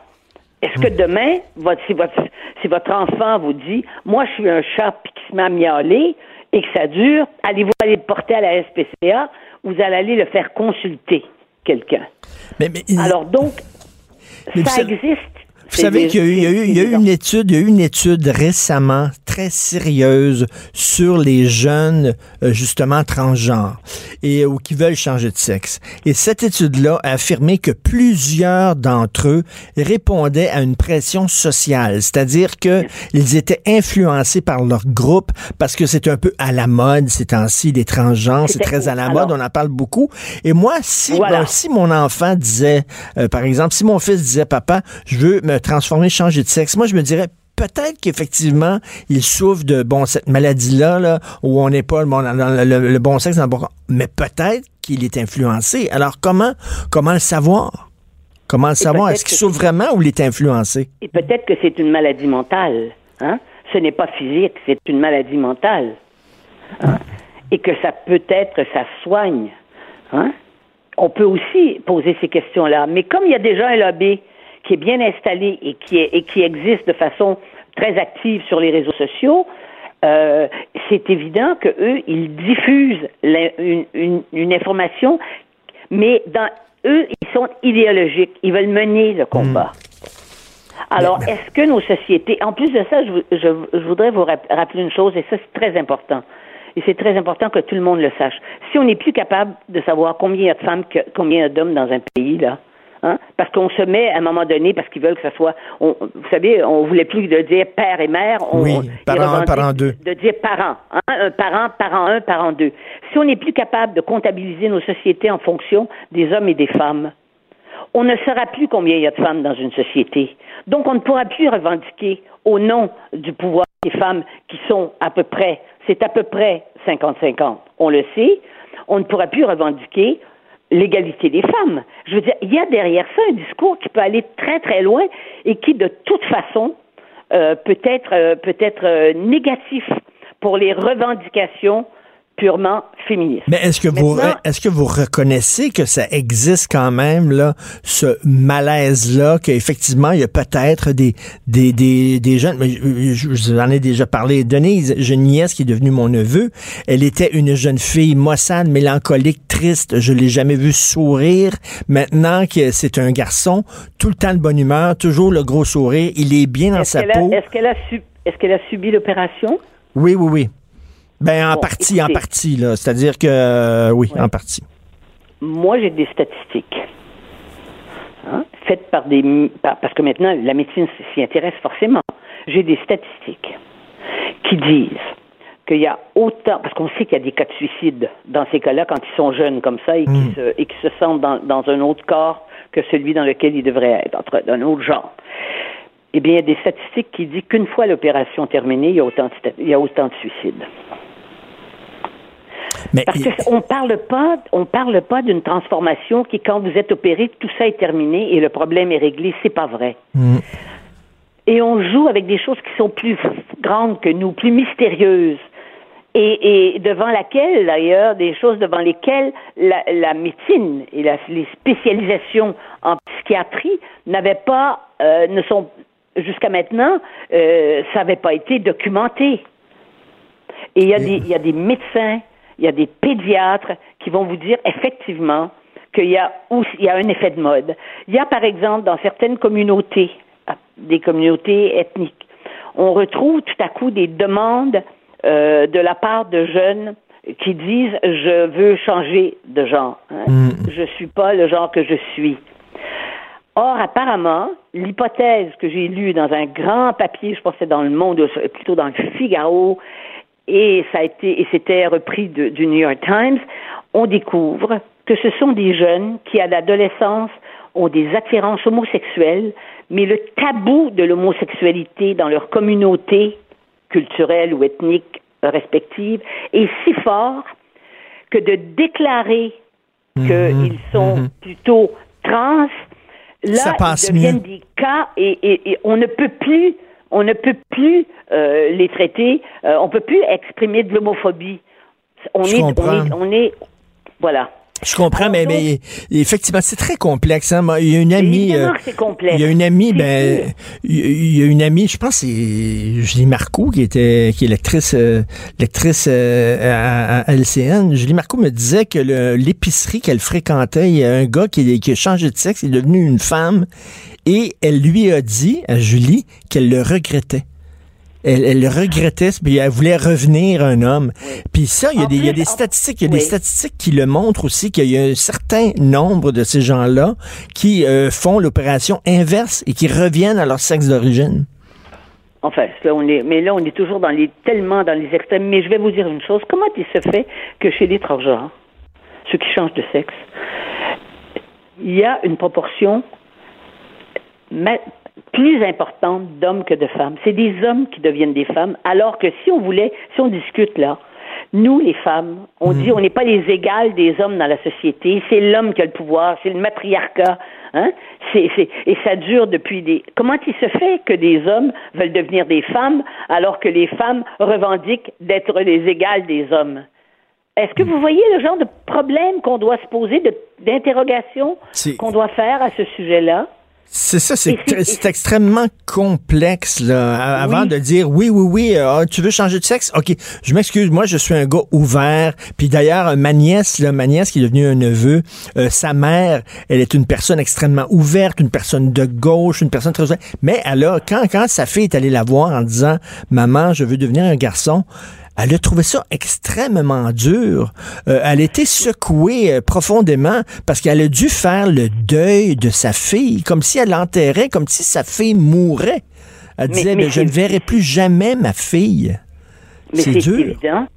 Est-ce que demain, votre, si, votre, si votre enfant vous dit, moi, je suis un chat, puis qui se met à miauler, et que ça dure, allez-vous aller le porter à la SPCA, vous allez aller le faire consulter, quelqu'un. Mais, mais- Alors donc, Mais ça existe. Vous savez qu'il y a eu, il y y a eu une étude, il y a eu une étude récemment très sérieuse sur les jeunes euh, justement transgenres et ou qui veulent changer de sexe. Et cette étude-là a affirmé que plusieurs d'entre eux répondaient à une pression sociale, c'est-à-dire que ils étaient influencés par leur groupe parce que c'est un peu à la mode ces temps-ci les transgenres, c'est très à la alors- mode, on en parle beaucoup. Et moi, si Voilà. ben, si mon enfant disait, euh, par exemple, si mon fils disait, papa, je veux me transformer, changer de sexe, moi, je me dirais, peut-être qu'effectivement, il souffre de, bon, cette maladie-là, là, où on n'est pas bon, le, le- le bon sexe, dans le bon- mais peut-être qu'il est influencé. Alors, comment, comment le savoir? Comment le savoir? peut-être Est-ce qu'il souffre vraiment ou il est influencé? Et peut-être que c'est une maladie mentale. Hein? Ce n'est pas physique, c'est une maladie mentale. Hein? Et que ça peut être, ça soigne. Hein? On peut aussi poser ces questions-là. Mais comme il y a déjà un lobby qui est bien installé et qui, est, et qui existe de façon très active sur les réseaux sociaux, euh, c'est évident que eux, ils diffusent la- une, une- une information, mais dans eux, ils sont idéologiques. Ils veulent mener le combat. Alors, est-ce que nos sociétés, en plus de ça, je, vou- je- je voudrais vous rap- rappeler une chose, et ça c'est très important, et c'est très important que tout le monde le sache. Si on n'est plus capable de savoir combien il y a de femmes, que- combien il y a d'hommes dans un pays, là, hein, parce qu'on se met à un moment donné, parce qu'ils veulent que ça soit, on- vous savez, on voulait plus de dire père et mère, on, Oui, parent ils un, revendiquent parent deux. De dire parent, hein, un parent, parent un, parent deux. Si on n'est plus capable de comptabiliser nos sociétés en fonction des hommes et des femmes, on ne saura plus combien il y a de femmes dans une société. Donc, on ne pourra plus revendiquer au nom du pouvoir des femmes qui sont à peu près, c'est à peu près 50-50. On le sait. On ne pourra plus revendiquer l'égalité des femmes. Je veux dire, il y a derrière ça un discours qui peut aller très, très loin et qui, de toute façon, euh, peut être, euh, peut être euh, négatif pour les revendications purement féministes. Mais est-ce que vous est-ce que vous reconnaissez que ça existe quand même là ce malaise là qu'effectivement il y a peut-être des des, des des jeunes mais je, je- vous en ai déjà parlé. Denise j'ai une nièce qui est devenue mon neveu elle était une jeune fille maussade mélancolique triste. Je l'ai jamais vue sourire. Maintenant que c'est un garçon tout le temps de bonne humeur toujours le gros sourire il est bien dans sa peau. est-ce qu'elle a, su- est-ce qu'elle a subi l'opération? oui oui oui ben en Bon, partie en partie là c'est-à-dire que euh, oui Ouais. en partie Moi, j'ai des statistiques hein, faites par des... par- parce que maintenant, la médecine s'y intéresse forcément. J'ai des statistiques qui disent qu'il y a autant... Parce qu'on sait qu'il y a des cas de suicide dans ces cas-là quand ils sont jeunes comme ça et qui Mm. se, et qui se sentent dans, dans un autre corps que celui dans lequel ils devraient être, entre- d'un autre genre. Eh bien, il y a des statistiques qui disent qu'une fois l'opération terminée, il y a autant de, il y a autant de suicides. Mais Parce qu'on parle pas, on parle pas d'une transformation qui, quand vous êtes opéré, tout ça est terminé et le problème est réglé. C'est pas vrai. Mm. Et on joue avec des choses qui sont plus grandes que nous, plus mystérieuses. Et, et devant laquelle, d'ailleurs, des choses devant lesquelles la, la médecine et la- les spécialisations en psychiatrie n'avaient pas, euh, ne sont jusqu'à maintenant, euh, ça n'avait pas été documenté. Et il y, a des, il y a des médecins, il y a des pédiatres qui vont vous dire effectivement qu'il y a, il y a un effet de mode. Il y a par exemple dans certaines communautés, des communautés ethniques, on retrouve tout à coup des demandes euh, de la part de jeunes qui disent je veux changer de genre. Hein. Mm. Je suis pas le genre que je suis. Or, apparemment, l'hypothèse que j'ai lue dans un grand papier, je pensais dans le Monde, plutôt dans le Figaro, et ça a été, et c'était repris du New York Times, on découvre que ce sont des jeunes qui, à l'adolescence, ont des attirances homosexuelles, mais le tabou de l'homosexualité dans leur communauté culturelle ou ethnique respective est si fort que de déclarer qu'ils sont mhm. plutôt trans, là, ils deviennent des cas et, on ne peut plus, on ne peut plus euh, les traiter, euh, on peut plus exprimer de l'homophobie. on est, on est, voilà. Je comprends, mais, mais effectivement, c'est très complexe. Hein. Il y a une amie. Euh, il y a une amie, ben, il y a une amie, je pense, c'est Julie Marcoux qui était, qui est lectrice, euh, lectrice euh, à, LCN. Julie Marcoux me disait que l'épicerie qu'elle fréquentait, il y a un gars qui, qui a changé de sexe, il est devenu une femme, et elle lui a dit à Julie qu'elle le regrettait elle, regrettait, puis elle voulait revenir un homme. Puis ça, il y a, des, il y a des statistiques, il y a des statistiques qui le montrent aussi qu'il y a un certain nombre de ces gens-là qui euh, font l'opération inverse et qui reviennent à leur sexe d'origine. Enfin, là, on est, mais là, on est toujours dans les, tellement dans les extrêmes. Mais je vais vous dire une chose. Comment il se fait que chez les transgenres, ceux qui changent de sexe, il y a une proportion plus importante d'hommes que de femmes. C'est des hommes qui deviennent des femmes, alors que si on voulait, si on discute là, nous, les femmes, on dit mhm. on n'est pas les égales des hommes dans la société, c'est l'homme qui a le pouvoir, c'est le matriarcat. Hein? C'est, et ça dure depuis des. Comment il se fait que des hommes veulent devenir des femmes alors que les femmes revendiquent d'être les égales des hommes? Est-ce que vous voyez le genre de problème qu'on doit se poser, d'interrogation qu'on doit faire à ce sujet-là? C'est ça, c'est extrêmement complexe là. Avant de dire oui, oui, oui, euh, ah, tu veux changer de sexe, ok, je m'excuse, moi je suis un gars ouvert. Puis d'ailleurs, ma nièce, là, ma nièce qui est devenue un neveu, euh, sa mère, elle est une personne extrêmement ouverte, une personne de gauche, une personne très mais elle a quand quand sa fille est allée la voir en disant maman, je veux devenir un garçon, elle a trouvé ça extrêmement dur. Euh, elle a été secouée euh, profondément parce qu'elle a dû faire le deuil de sa fille, comme si elle l'enterrait, comme si sa fille mourait. Elle disait, mais, je ne verrai plus jamais ma fille. Mais c'est évident.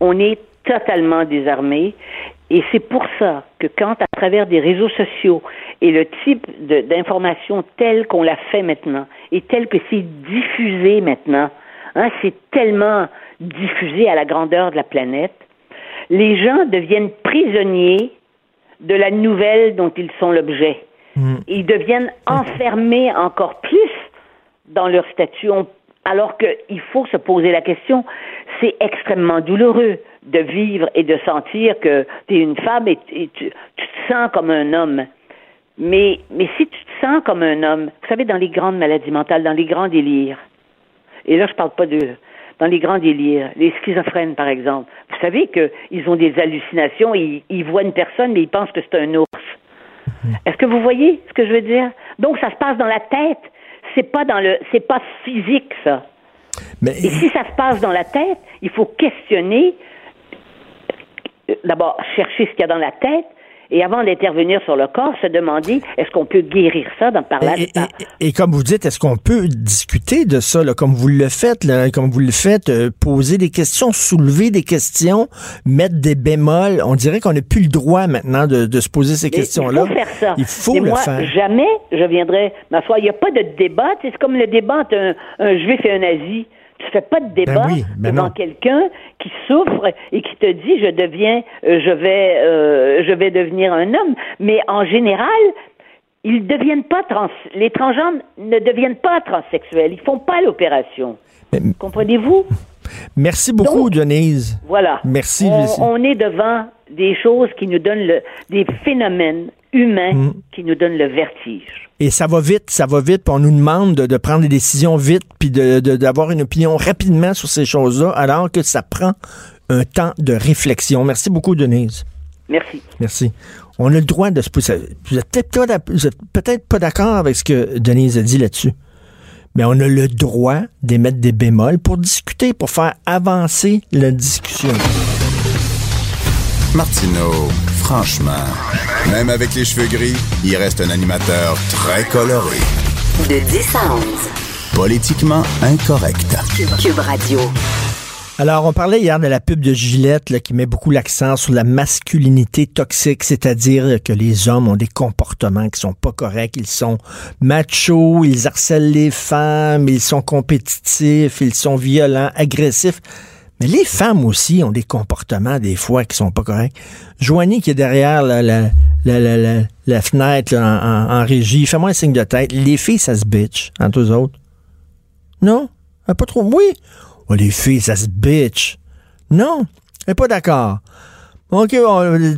On est totalement désarmé. Et c'est pour ça que quand, à travers des réseaux sociaux et le type d'information tel qu'on l'a fait maintenant, et tel que c'est diffusé maintenant, hein, c'est tellement diffusée à la grandeur de la planète, les gens deviennent prisonniers de la nouvelle dont ils sont l'objet. Hmm. Ils deviennent enfermés encore plus dans leur statut, alors qu'il faut se poser la question, c'est extrêmement douloureux de vivre et de sentir que tu es une femme et, tu, tu, te sens comme un homme. Mais, mais si tu te sens comme un homme, vous savez, dans les grandes maladies mentales, dans les grands délires, et là je parle pas de dans les grands délires, les schizophrènes par exemple. Vous savez qu'ils ont des hallucinations, ils, ils voient une personne mais ils pensent que c'est un ours. Mhm. Est-ce que vous voyez ce que je veux dire? Donc ça se passe dans la tête, c'est pas dans le c'est pas physique ça. Mais... Et si ça se passe dans la tête, il faut questionner euh, d'abord chercher ce qu'il y a dans la tête, et avant d'intervenir sur le corps, se demander est-ce qu'on peut guérir ça dans par là. Et, comme vous dites, est-ce qu'on peut discuter de ça, là, comme vous le faites, là, comme vous le faites, euh, poser des questions, soulever des questions, mettre des bémols? On dirait qu'on n'a plus le droit maintenant de, de se poser ces questions-là. Il faut faire ça. Il faut le moi, faire. Jamais je viendrai m'asseoir. Il n'y a pas de débat. C'est comme le débat entre un, un juif et un nazi. Tu fais pas de ben débat ben devant quelqu'un qui souffre et qui te dit je deviens, euh, je vais, euh, je vais devenir un homme. Mais en général, ils deviennent pas trans, les transgenres ne deviennent pas transsexuels. Ils font pas l'opération. Comprenez-vous? Merci beaucoup, Denise. Voilà. Merci. On, on, est devant des choses qui nous donnent le, des phénomènes humains mm. qui nous donnent le vertige. Et ça va vite, ça va vite, puis on nous demande de, prendre des décisions vite, puis d'avoir de, une opinion rapidement sur ces choses-là, alors que ça prend un temps de réflexion. Merci beaucoup, Denise. Merci. Merci. On a le droit de se poser. Vous êtes peut-être peut pas d'accord avec ce que Denise a dit là-dessus. Mais on a le droit d'émettre des bémols pour discuter, pour faire avancer la discussion. Martineau, franchement, même avec les cheveux gris, il reste un animateur très coloré. De 10 à 11. Politiquement incorrect. Cube Radio. Alors, on parlait hier de la pub de Gillette là, qui met beaucoup l'accent sur la masculinité toxique, c'est-à-dire que les hommes ont des comportements qui sont pas corrects, ils sont machos, ils harcèlent les femmes, ils sont compétitifs, ils sont violents, agressifs. Mais les femmes aussi ont des comportements des fois qui sont pas corrects. Joanie qui est derrière la, fenêtre en, régie, fais-moi un signe de tête. Les filles, ça se bitch entre eux autres. Non? Pas trop. Oui. Oh, les filles, ça se bitch. Non. Elle est pas d'accord. OK, tu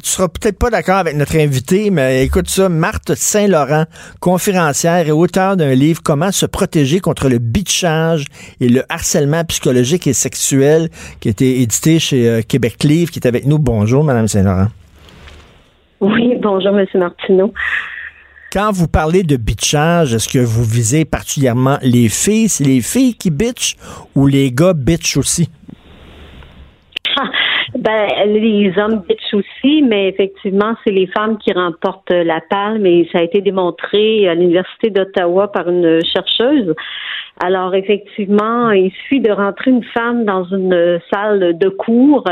seras peut-être pas d'accord avec notre invité, mais écoute ça, Marthe Saint-Laurent, conférencière et auteure d'un livre Comment se protéger contre le bitchage et le harcèlement psychologique et sexuel, qui a été édité chez euh, Québec Livre, qui est avec nous. Bonjour, Madame Saint-Laurent. Oui, bonjour, Monsieur Martineau. Quand vous parlez de bitchage, est-ce que vous visez particulièrement les filles? C'est les filles qui bitchent ou les gars bitchent aussi? Ben, les hommes bitch aussi, mais effectivement, c'est les femmes qui remportent la palme et ça a été démontré à l'Université d'Ottawa par une chercheuse. Alors, effectivement, il suffit de rentrer une femme dans une salle de cours.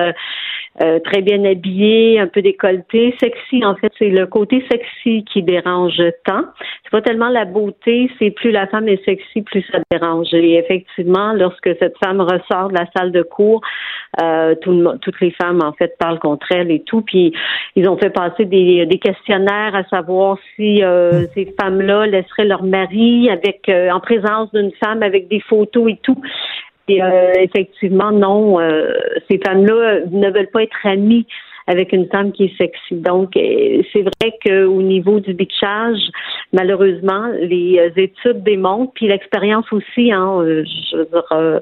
Euh, très bien habillée, un peu décolletée, sexy. En fait, c'est le côté sexy qui dérange tant. C'est pas tellement la beauté, c'est plus la femme est sexy, plus ça dérange. Et effectivement, lorsque cette femme ressort de la salle de cours, euh, tout toutes les femmes en fait parlent contre elle et tout. Puis ils ont fait passer des, des questionnaires à savoir si euh, ces femmes-là laisseraient leur mari avec en présence d'une femme avec des photos et tout. Euh, effectivement, non, euh, ces femmes-là ne veulent pas être amies avec une femme qui est sexy. Donc, euh, c'est vrai qu'au niveau du bitchage, malheureusement, les études démontrent, puis l'expérience aussi, hein, je veux dire,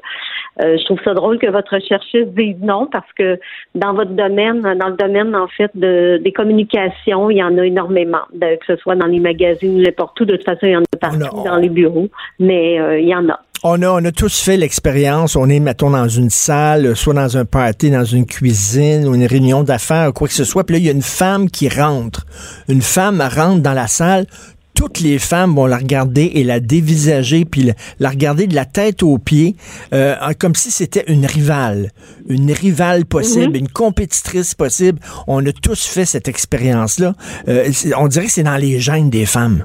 je trouve ça drôle que votre chercheuse dise non parce que dans votre domaine, dans le domaine en fait de, des communications, il y en a énormément, que ce soit dans les magazines, n'importe où. De toute façon, il y en a partout dans les bureaux, mais il y en a. On a, on a tous fait l'expérience. On est, mettons, dans une salle, soit dans un party, dans une cuisine ou une réunion d'affaires ou quoi que ce soit. Puis là, il y a une femme qui rentre. Une femme rentre dans la salle. Toutes les femmes vont la regarder et la dévisager, puis la, regarder de la tête aux pieds, euh, comme si c'était une rivale. Une rivale possible, mm-hmm. une compétitrice possible. On a tous fait cette expérience-là. Euh, on dirait que c'est dans les gènes des femmes.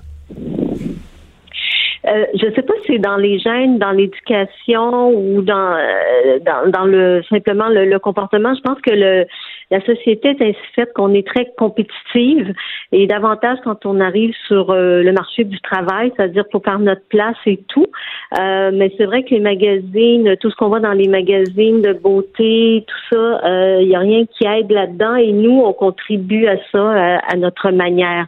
Euh, je ne sais pas si c'est dans les gènes, dans l'éducation ou dans, euh, dans, dans le simplement le, comportement. Je pense que le la société est ainsi faite qu'on est très compétitive et davantage quand on arrive sur euh, le marché du travail, c'est-à-dire pour faire notre place et tout. mais c'est vrai que les magazines, tout ce qu'on voit dans les magazines de beauté, tout ça, il n'y a rien qui aide là-dedans et nous, on contribue à ça à notre manière.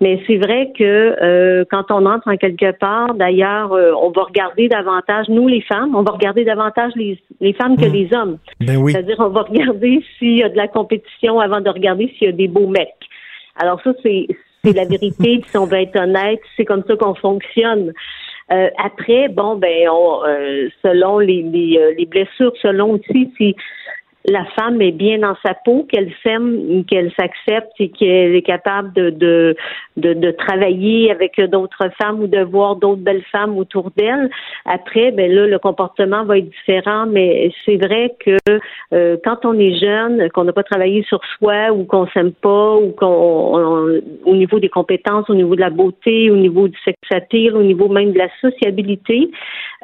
Mais c'est vrai que euh, quand on entre en quelque part, d'ailleurs, euh, on va regarder davantage, nous les femmes, on va regarder davantage les, les femmes que hmm. les hommes. Ben oui. C'est-à-dire, on va regarder s'il y a de la compétition avant de regarder s'il y a des beaux mecs. Alors ça, c'est la vérité. si on veut être honnête, c'est comme ça qu'on fonctionne. Euh, après, bon, ben, on, selon les, les, les, blessures, selon aussi si la femme est bien dans sa peau, qu'elle s'aime, qu'elle s'accepte et qu'elle est capable de, de, de, de travailler avec d'autres femmes ou de voir d'autres belles femmes autour d'elle. Après, ben là, le comportement va être différent, mais c'est vrai que euh, quand on est jeune, qu'on n'a pas travaillé sur soi ou qu'on s'aime pas ou qu'on au niveau des compétences, au niveau de la beauté, au niveau du sex appeal, au niveau même de la sociabilité,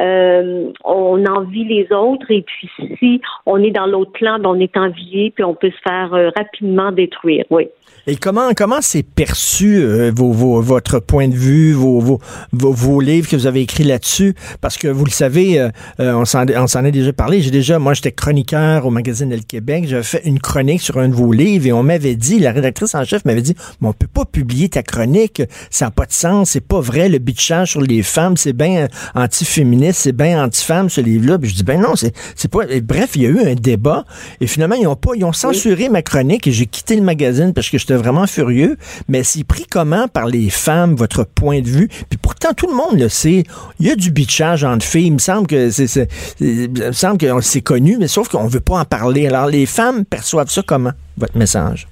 euh, on envie les autres et puis si on est dans l'autre plan, ben on est envié puis on peut se faire euh, rapidement détruire. Oui. Et comment comment c'est perçu euh, votre point de vue, vos, vos, vos, livres que vous avez écrits là-dessus? Parce que vous le savez, euh, on s'en est déjà parlé. J'ai déjà, moi, j'étais chroniqueur au magazine Le Québec. J'avais fait une chronique sur un de vos livres et on m'avait dit, la rédactrice en chef m'avait dit, mais on peut pas publier ta chronique, ça n'a pas de sens, c'est pas vrai. Le bitchage sur les femmes, c'est bien anti-féministe, c'est bien anti-femme ce livre-là. Puis je dis ben non, c'est c'est pas. bref, il y a eu un débat Et finalement, ils ont pas, ils ont censuré ma chronique et j'ai quitté le magazine parce que j'étais vraiment furieux. Mais c'est pris comment par les femmes, votre point de vue? Puis pourtant, tout le monde le sait. Il y a du bitchage entre filles. Il me semble que c'est, c'est, il me semble que c'est connu, mais sauf qu'on veut pas en parler. Alors, les femmes perçoivent ça comment, votre message?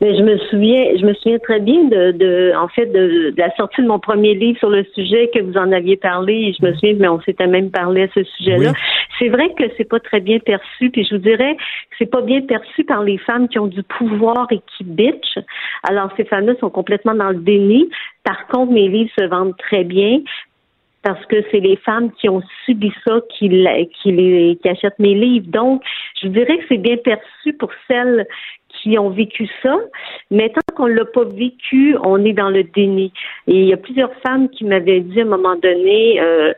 Mais je me souviens, je me souviens très bien de, de en fait, de, de, la sortie de mon premier livre sur le sujet que vous en aviez parlé. Et je me souviens, mais on s'était même parlé à ce sujet-là. C'est vrai que c'est pas très bien perçu. Puis je vous dirais que c'est pas bien perçu par les femmes qui ont du pouvoir et qui bitchent. Alors ces femmes-là sont complètement dans le déni. Par contre, mes livres se vendent très bien parce que c'est les femmes qui ont subi ça qui, qui, les, qui achètent mes livres. Donc, je dirais que c'est bien perçu pour celles qui ont vécu ça, mais tant qu'on l'a pas vécu, on est dans le déni. Et il y a plusieurs femmes qui m'avaient dit à un moment donné, euh,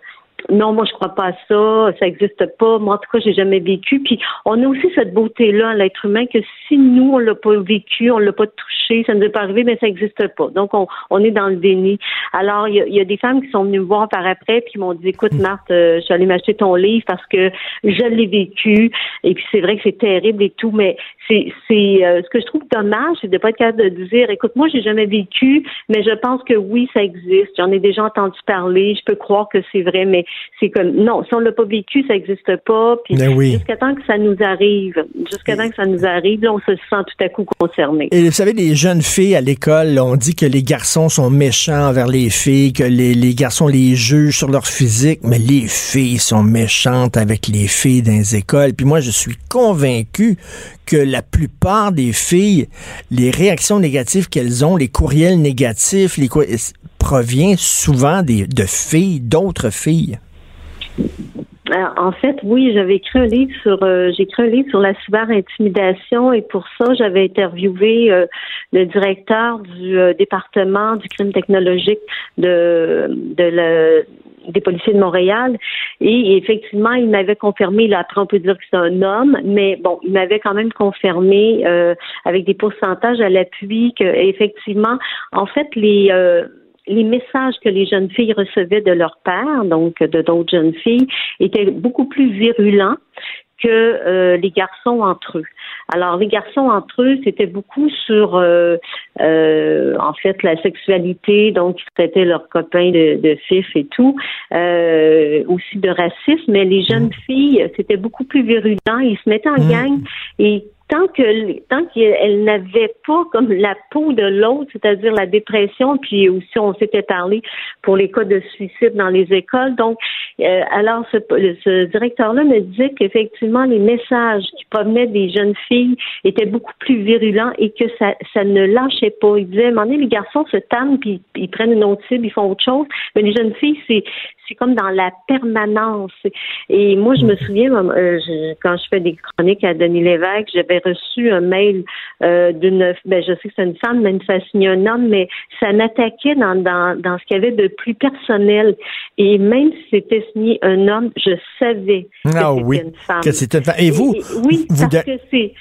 non, moi je crois pas à ça, ça n'existe pas. Moi en tout cas, j'ai jamais vécu. Puis on a aussi cette beauté-là, l'être humain, que si nous on l'a pas vécu, on l'a pas touché, ça ne nous pas arrivé, mais ça n'existe pas. Donc on, on est dans le déni. Alors il y, a, des femmes qui sont venues me voir par après puis m'ont dit, écoute Marthe, euh, je suis allée m'acheter ton livre parce que je l'ai vécu. Et puis c'est vrai que c'est terrible et tout, mais c'est c'est euh, ce que je trouve dommage, c'est de pas être capable de dire, écoute, moi j'ai jamais vécu, mais je pense que oui, ça existe. J'en ai déjà entendu parler. Je peux croire que c'est vrai, mais c'est comme non, si on l'a pas vécu, ça n'existe pas. Puis Ben oui. jusqu'à temps que ça nous arrive, jusqu'à temps que ça nous arrive, là, on se sent tout à coup concerné. Et vous savez, les jeunes filles à l'école, on dit que les garçons sont méchants envers les filles, que les, les garçons les jugent sur leur physique, mais les filles sont méchantes avec les filles dans les écoles. Puis moi, je suis convaincu que la plupart des filles, les réactions négatives qu'elles ont, les courriels négatifs, les provient souvent des, de filles, d'autres filles. Alors, en fait, oui, j'avais écrit un livre sur euh, j'ai écrit un livre sur la cyberintimidation et pour ça, j'avais interviewé euh, le directeur du euh, département du crime technologique de de la des policiers de Montréal. Et effectivement, il m'avait confirmé, là, après on peut dire que c'est un homme, mais bon, il m'avait quand même confirmé euh, avec des pourcentages à l'appui que effectivement, en fait, les euh, les messages que les jeunes filles recevaient de leur père, donc de d'autres jeunes filles, étaient beaucoup plus virulents que euh, les garçons entre eux. Alors, les garçons entre eux, c'était beaucoup sur, euh, euh, en fait, la sexualité, donc ils traitaient leurs copains de, de fif et tout, euh, aussi de racisme, mais les jeunes filles, c'était beaucoup plus virulent. Ils se mettaient en gang et tant que tant qu'elle n'avait pas comme la peau de l'autre, c'est-à-dire la dépression, puis aussi on s'était parlé pour les cas de suicide dans les écoles. Donc, euh, alors ce, ce directeur-là me disait qu'effectivement les messages qui provenaient des jeunes filles étaient beaucoup plus virulents et que ça, ça ne lâchait pas. Il disait, à un moment donné, les garçons se tannent puis ils prennent une autre cible, ils font autre chose, mais les jeunes filles, c'est c'est comme dans la permanence. Et moi, je me souviens, euh, je, quand je fais des chroniques à Denis Lévesque, j'avais reçu un mail euh, d'une, ben, je sais que c'est une femme, même ça signait un homme, mais ça m'attaquait dans, dans, dans ce qu'il y avait de plus personnel. Et même si c'était signé un homme, je savais que Ah c'était oui, une femme. que c'était une femme. Et vous, oui, vous parce de- que c'est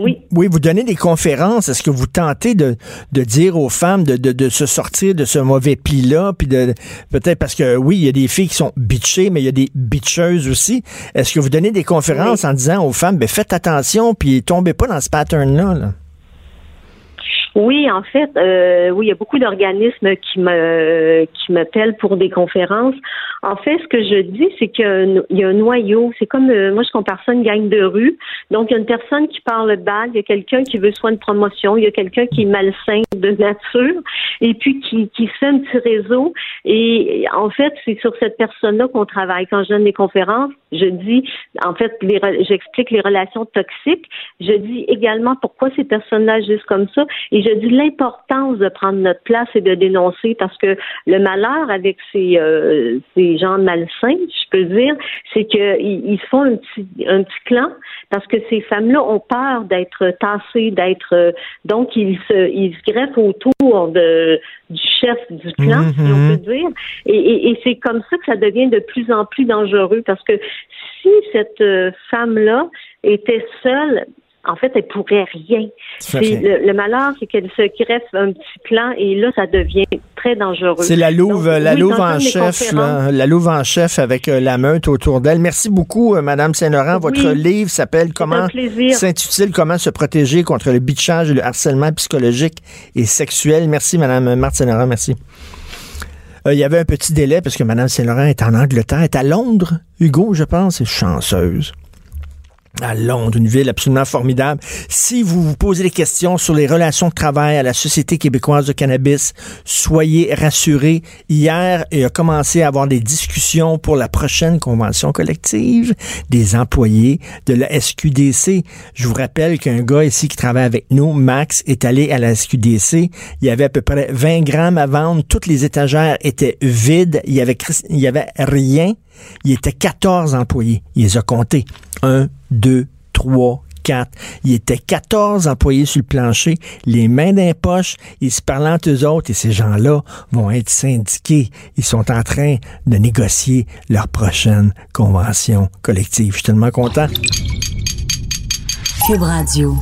oui. Oui, vous donnez des conférences. Est-ce que vous tentez de, de dire aux femmes de, de, de se sortir de ce mauvais pli-là, puis de peut-être parce que oui, il y a des filles qui sont bitchées, mais il y a des bitcheuses aussi. Est-ce que vous donnez des conférences en disant aux femmes, ben faites attention, puis tombez pas dans ce pattern-là? là? Oui, en fait, euh, oui, il y a beaucoup d'organismes qui me qui m'appellent pour des conférences. En fait, ce que je dis, c'est qu'il y a un- noyau. C'est comme euh, moi, je compare ça à une gang de rue. Donc, il y a une personne qui parle balle, il y a quelqu'un qui veut soit une promotion, il y a quelqu'un qui est malsain de nature, et puis qui qui fait un petit réseau. Et en fait, c'est sur cette personne-là qu'on travaille. Quand je donne des conférences, je dis, en fait, j'explique les relations toxiques. Je dis également pourquoi ces personnes-là agissent comme ça. Je dis l'importance de prendre notre place et de dénoncer parce que le malheur avec ces, euh, ces gens malsains, je peux dire, c'est qu'ils ils font un petit, un petit clan parce que ces femmes-là ont peur d'être tassées, d'être euh, donc ils se, ils se greffent autour de du chef du clan, si on Mhm. peut dire. Et, et, et c'est comme ça que ça devient de plus en plus dangereux parce que si cette euh, femme-là était seule, en fait, elle pourrait rien. Le, le malheur, c'est qu'elle se crée un petit plan et là, ça devient très dangereux. C'est la louve, Donc, la oui, louve en chef, là, la louve en chef avec euh, la meute autour d'elle. Merci beaucoup, euh, Madame Saint-Laurent. Votre Oui. livre s'appelle Comment s'intitule Comment se protéger contre le bitchage et le harcèlement psychologique et sexuel. Merci, Madame Marthe Saint-Laurent. Merci. Euh, Il y avait un petit délai parce que Mme Saint-Laurent est en Angleterre, est à Londres. Hugo, je pense, est chanceuse. À Londres, une ville absolument formidable. Si vous vous posez des questions sur les relations de travail à la Société québécoise de cannabis, soyez rassurés. Hier, il a commencé à avoir des discussions pour la prochaine convention collective des employés de la SQDC. Je vous rappelle qu'un gars ici qui travaille avec nous, Max, est allé à la SQDC. Il y avait à peu près 20 grammes à vendre. Toutes les étagères étaient vides. Il y avait, il y avait rien. Il était 14 employés. Il les a comptés. 1, 2, 3, 4. Il était 14 employés sur le plancher, les mains dans les poches, ils se parlant entre eux autres et ces gens-là vont être syndiqués. Ils sont en train de négocier leur prochaine convention collective. Je suis tellement content. Cube Radio.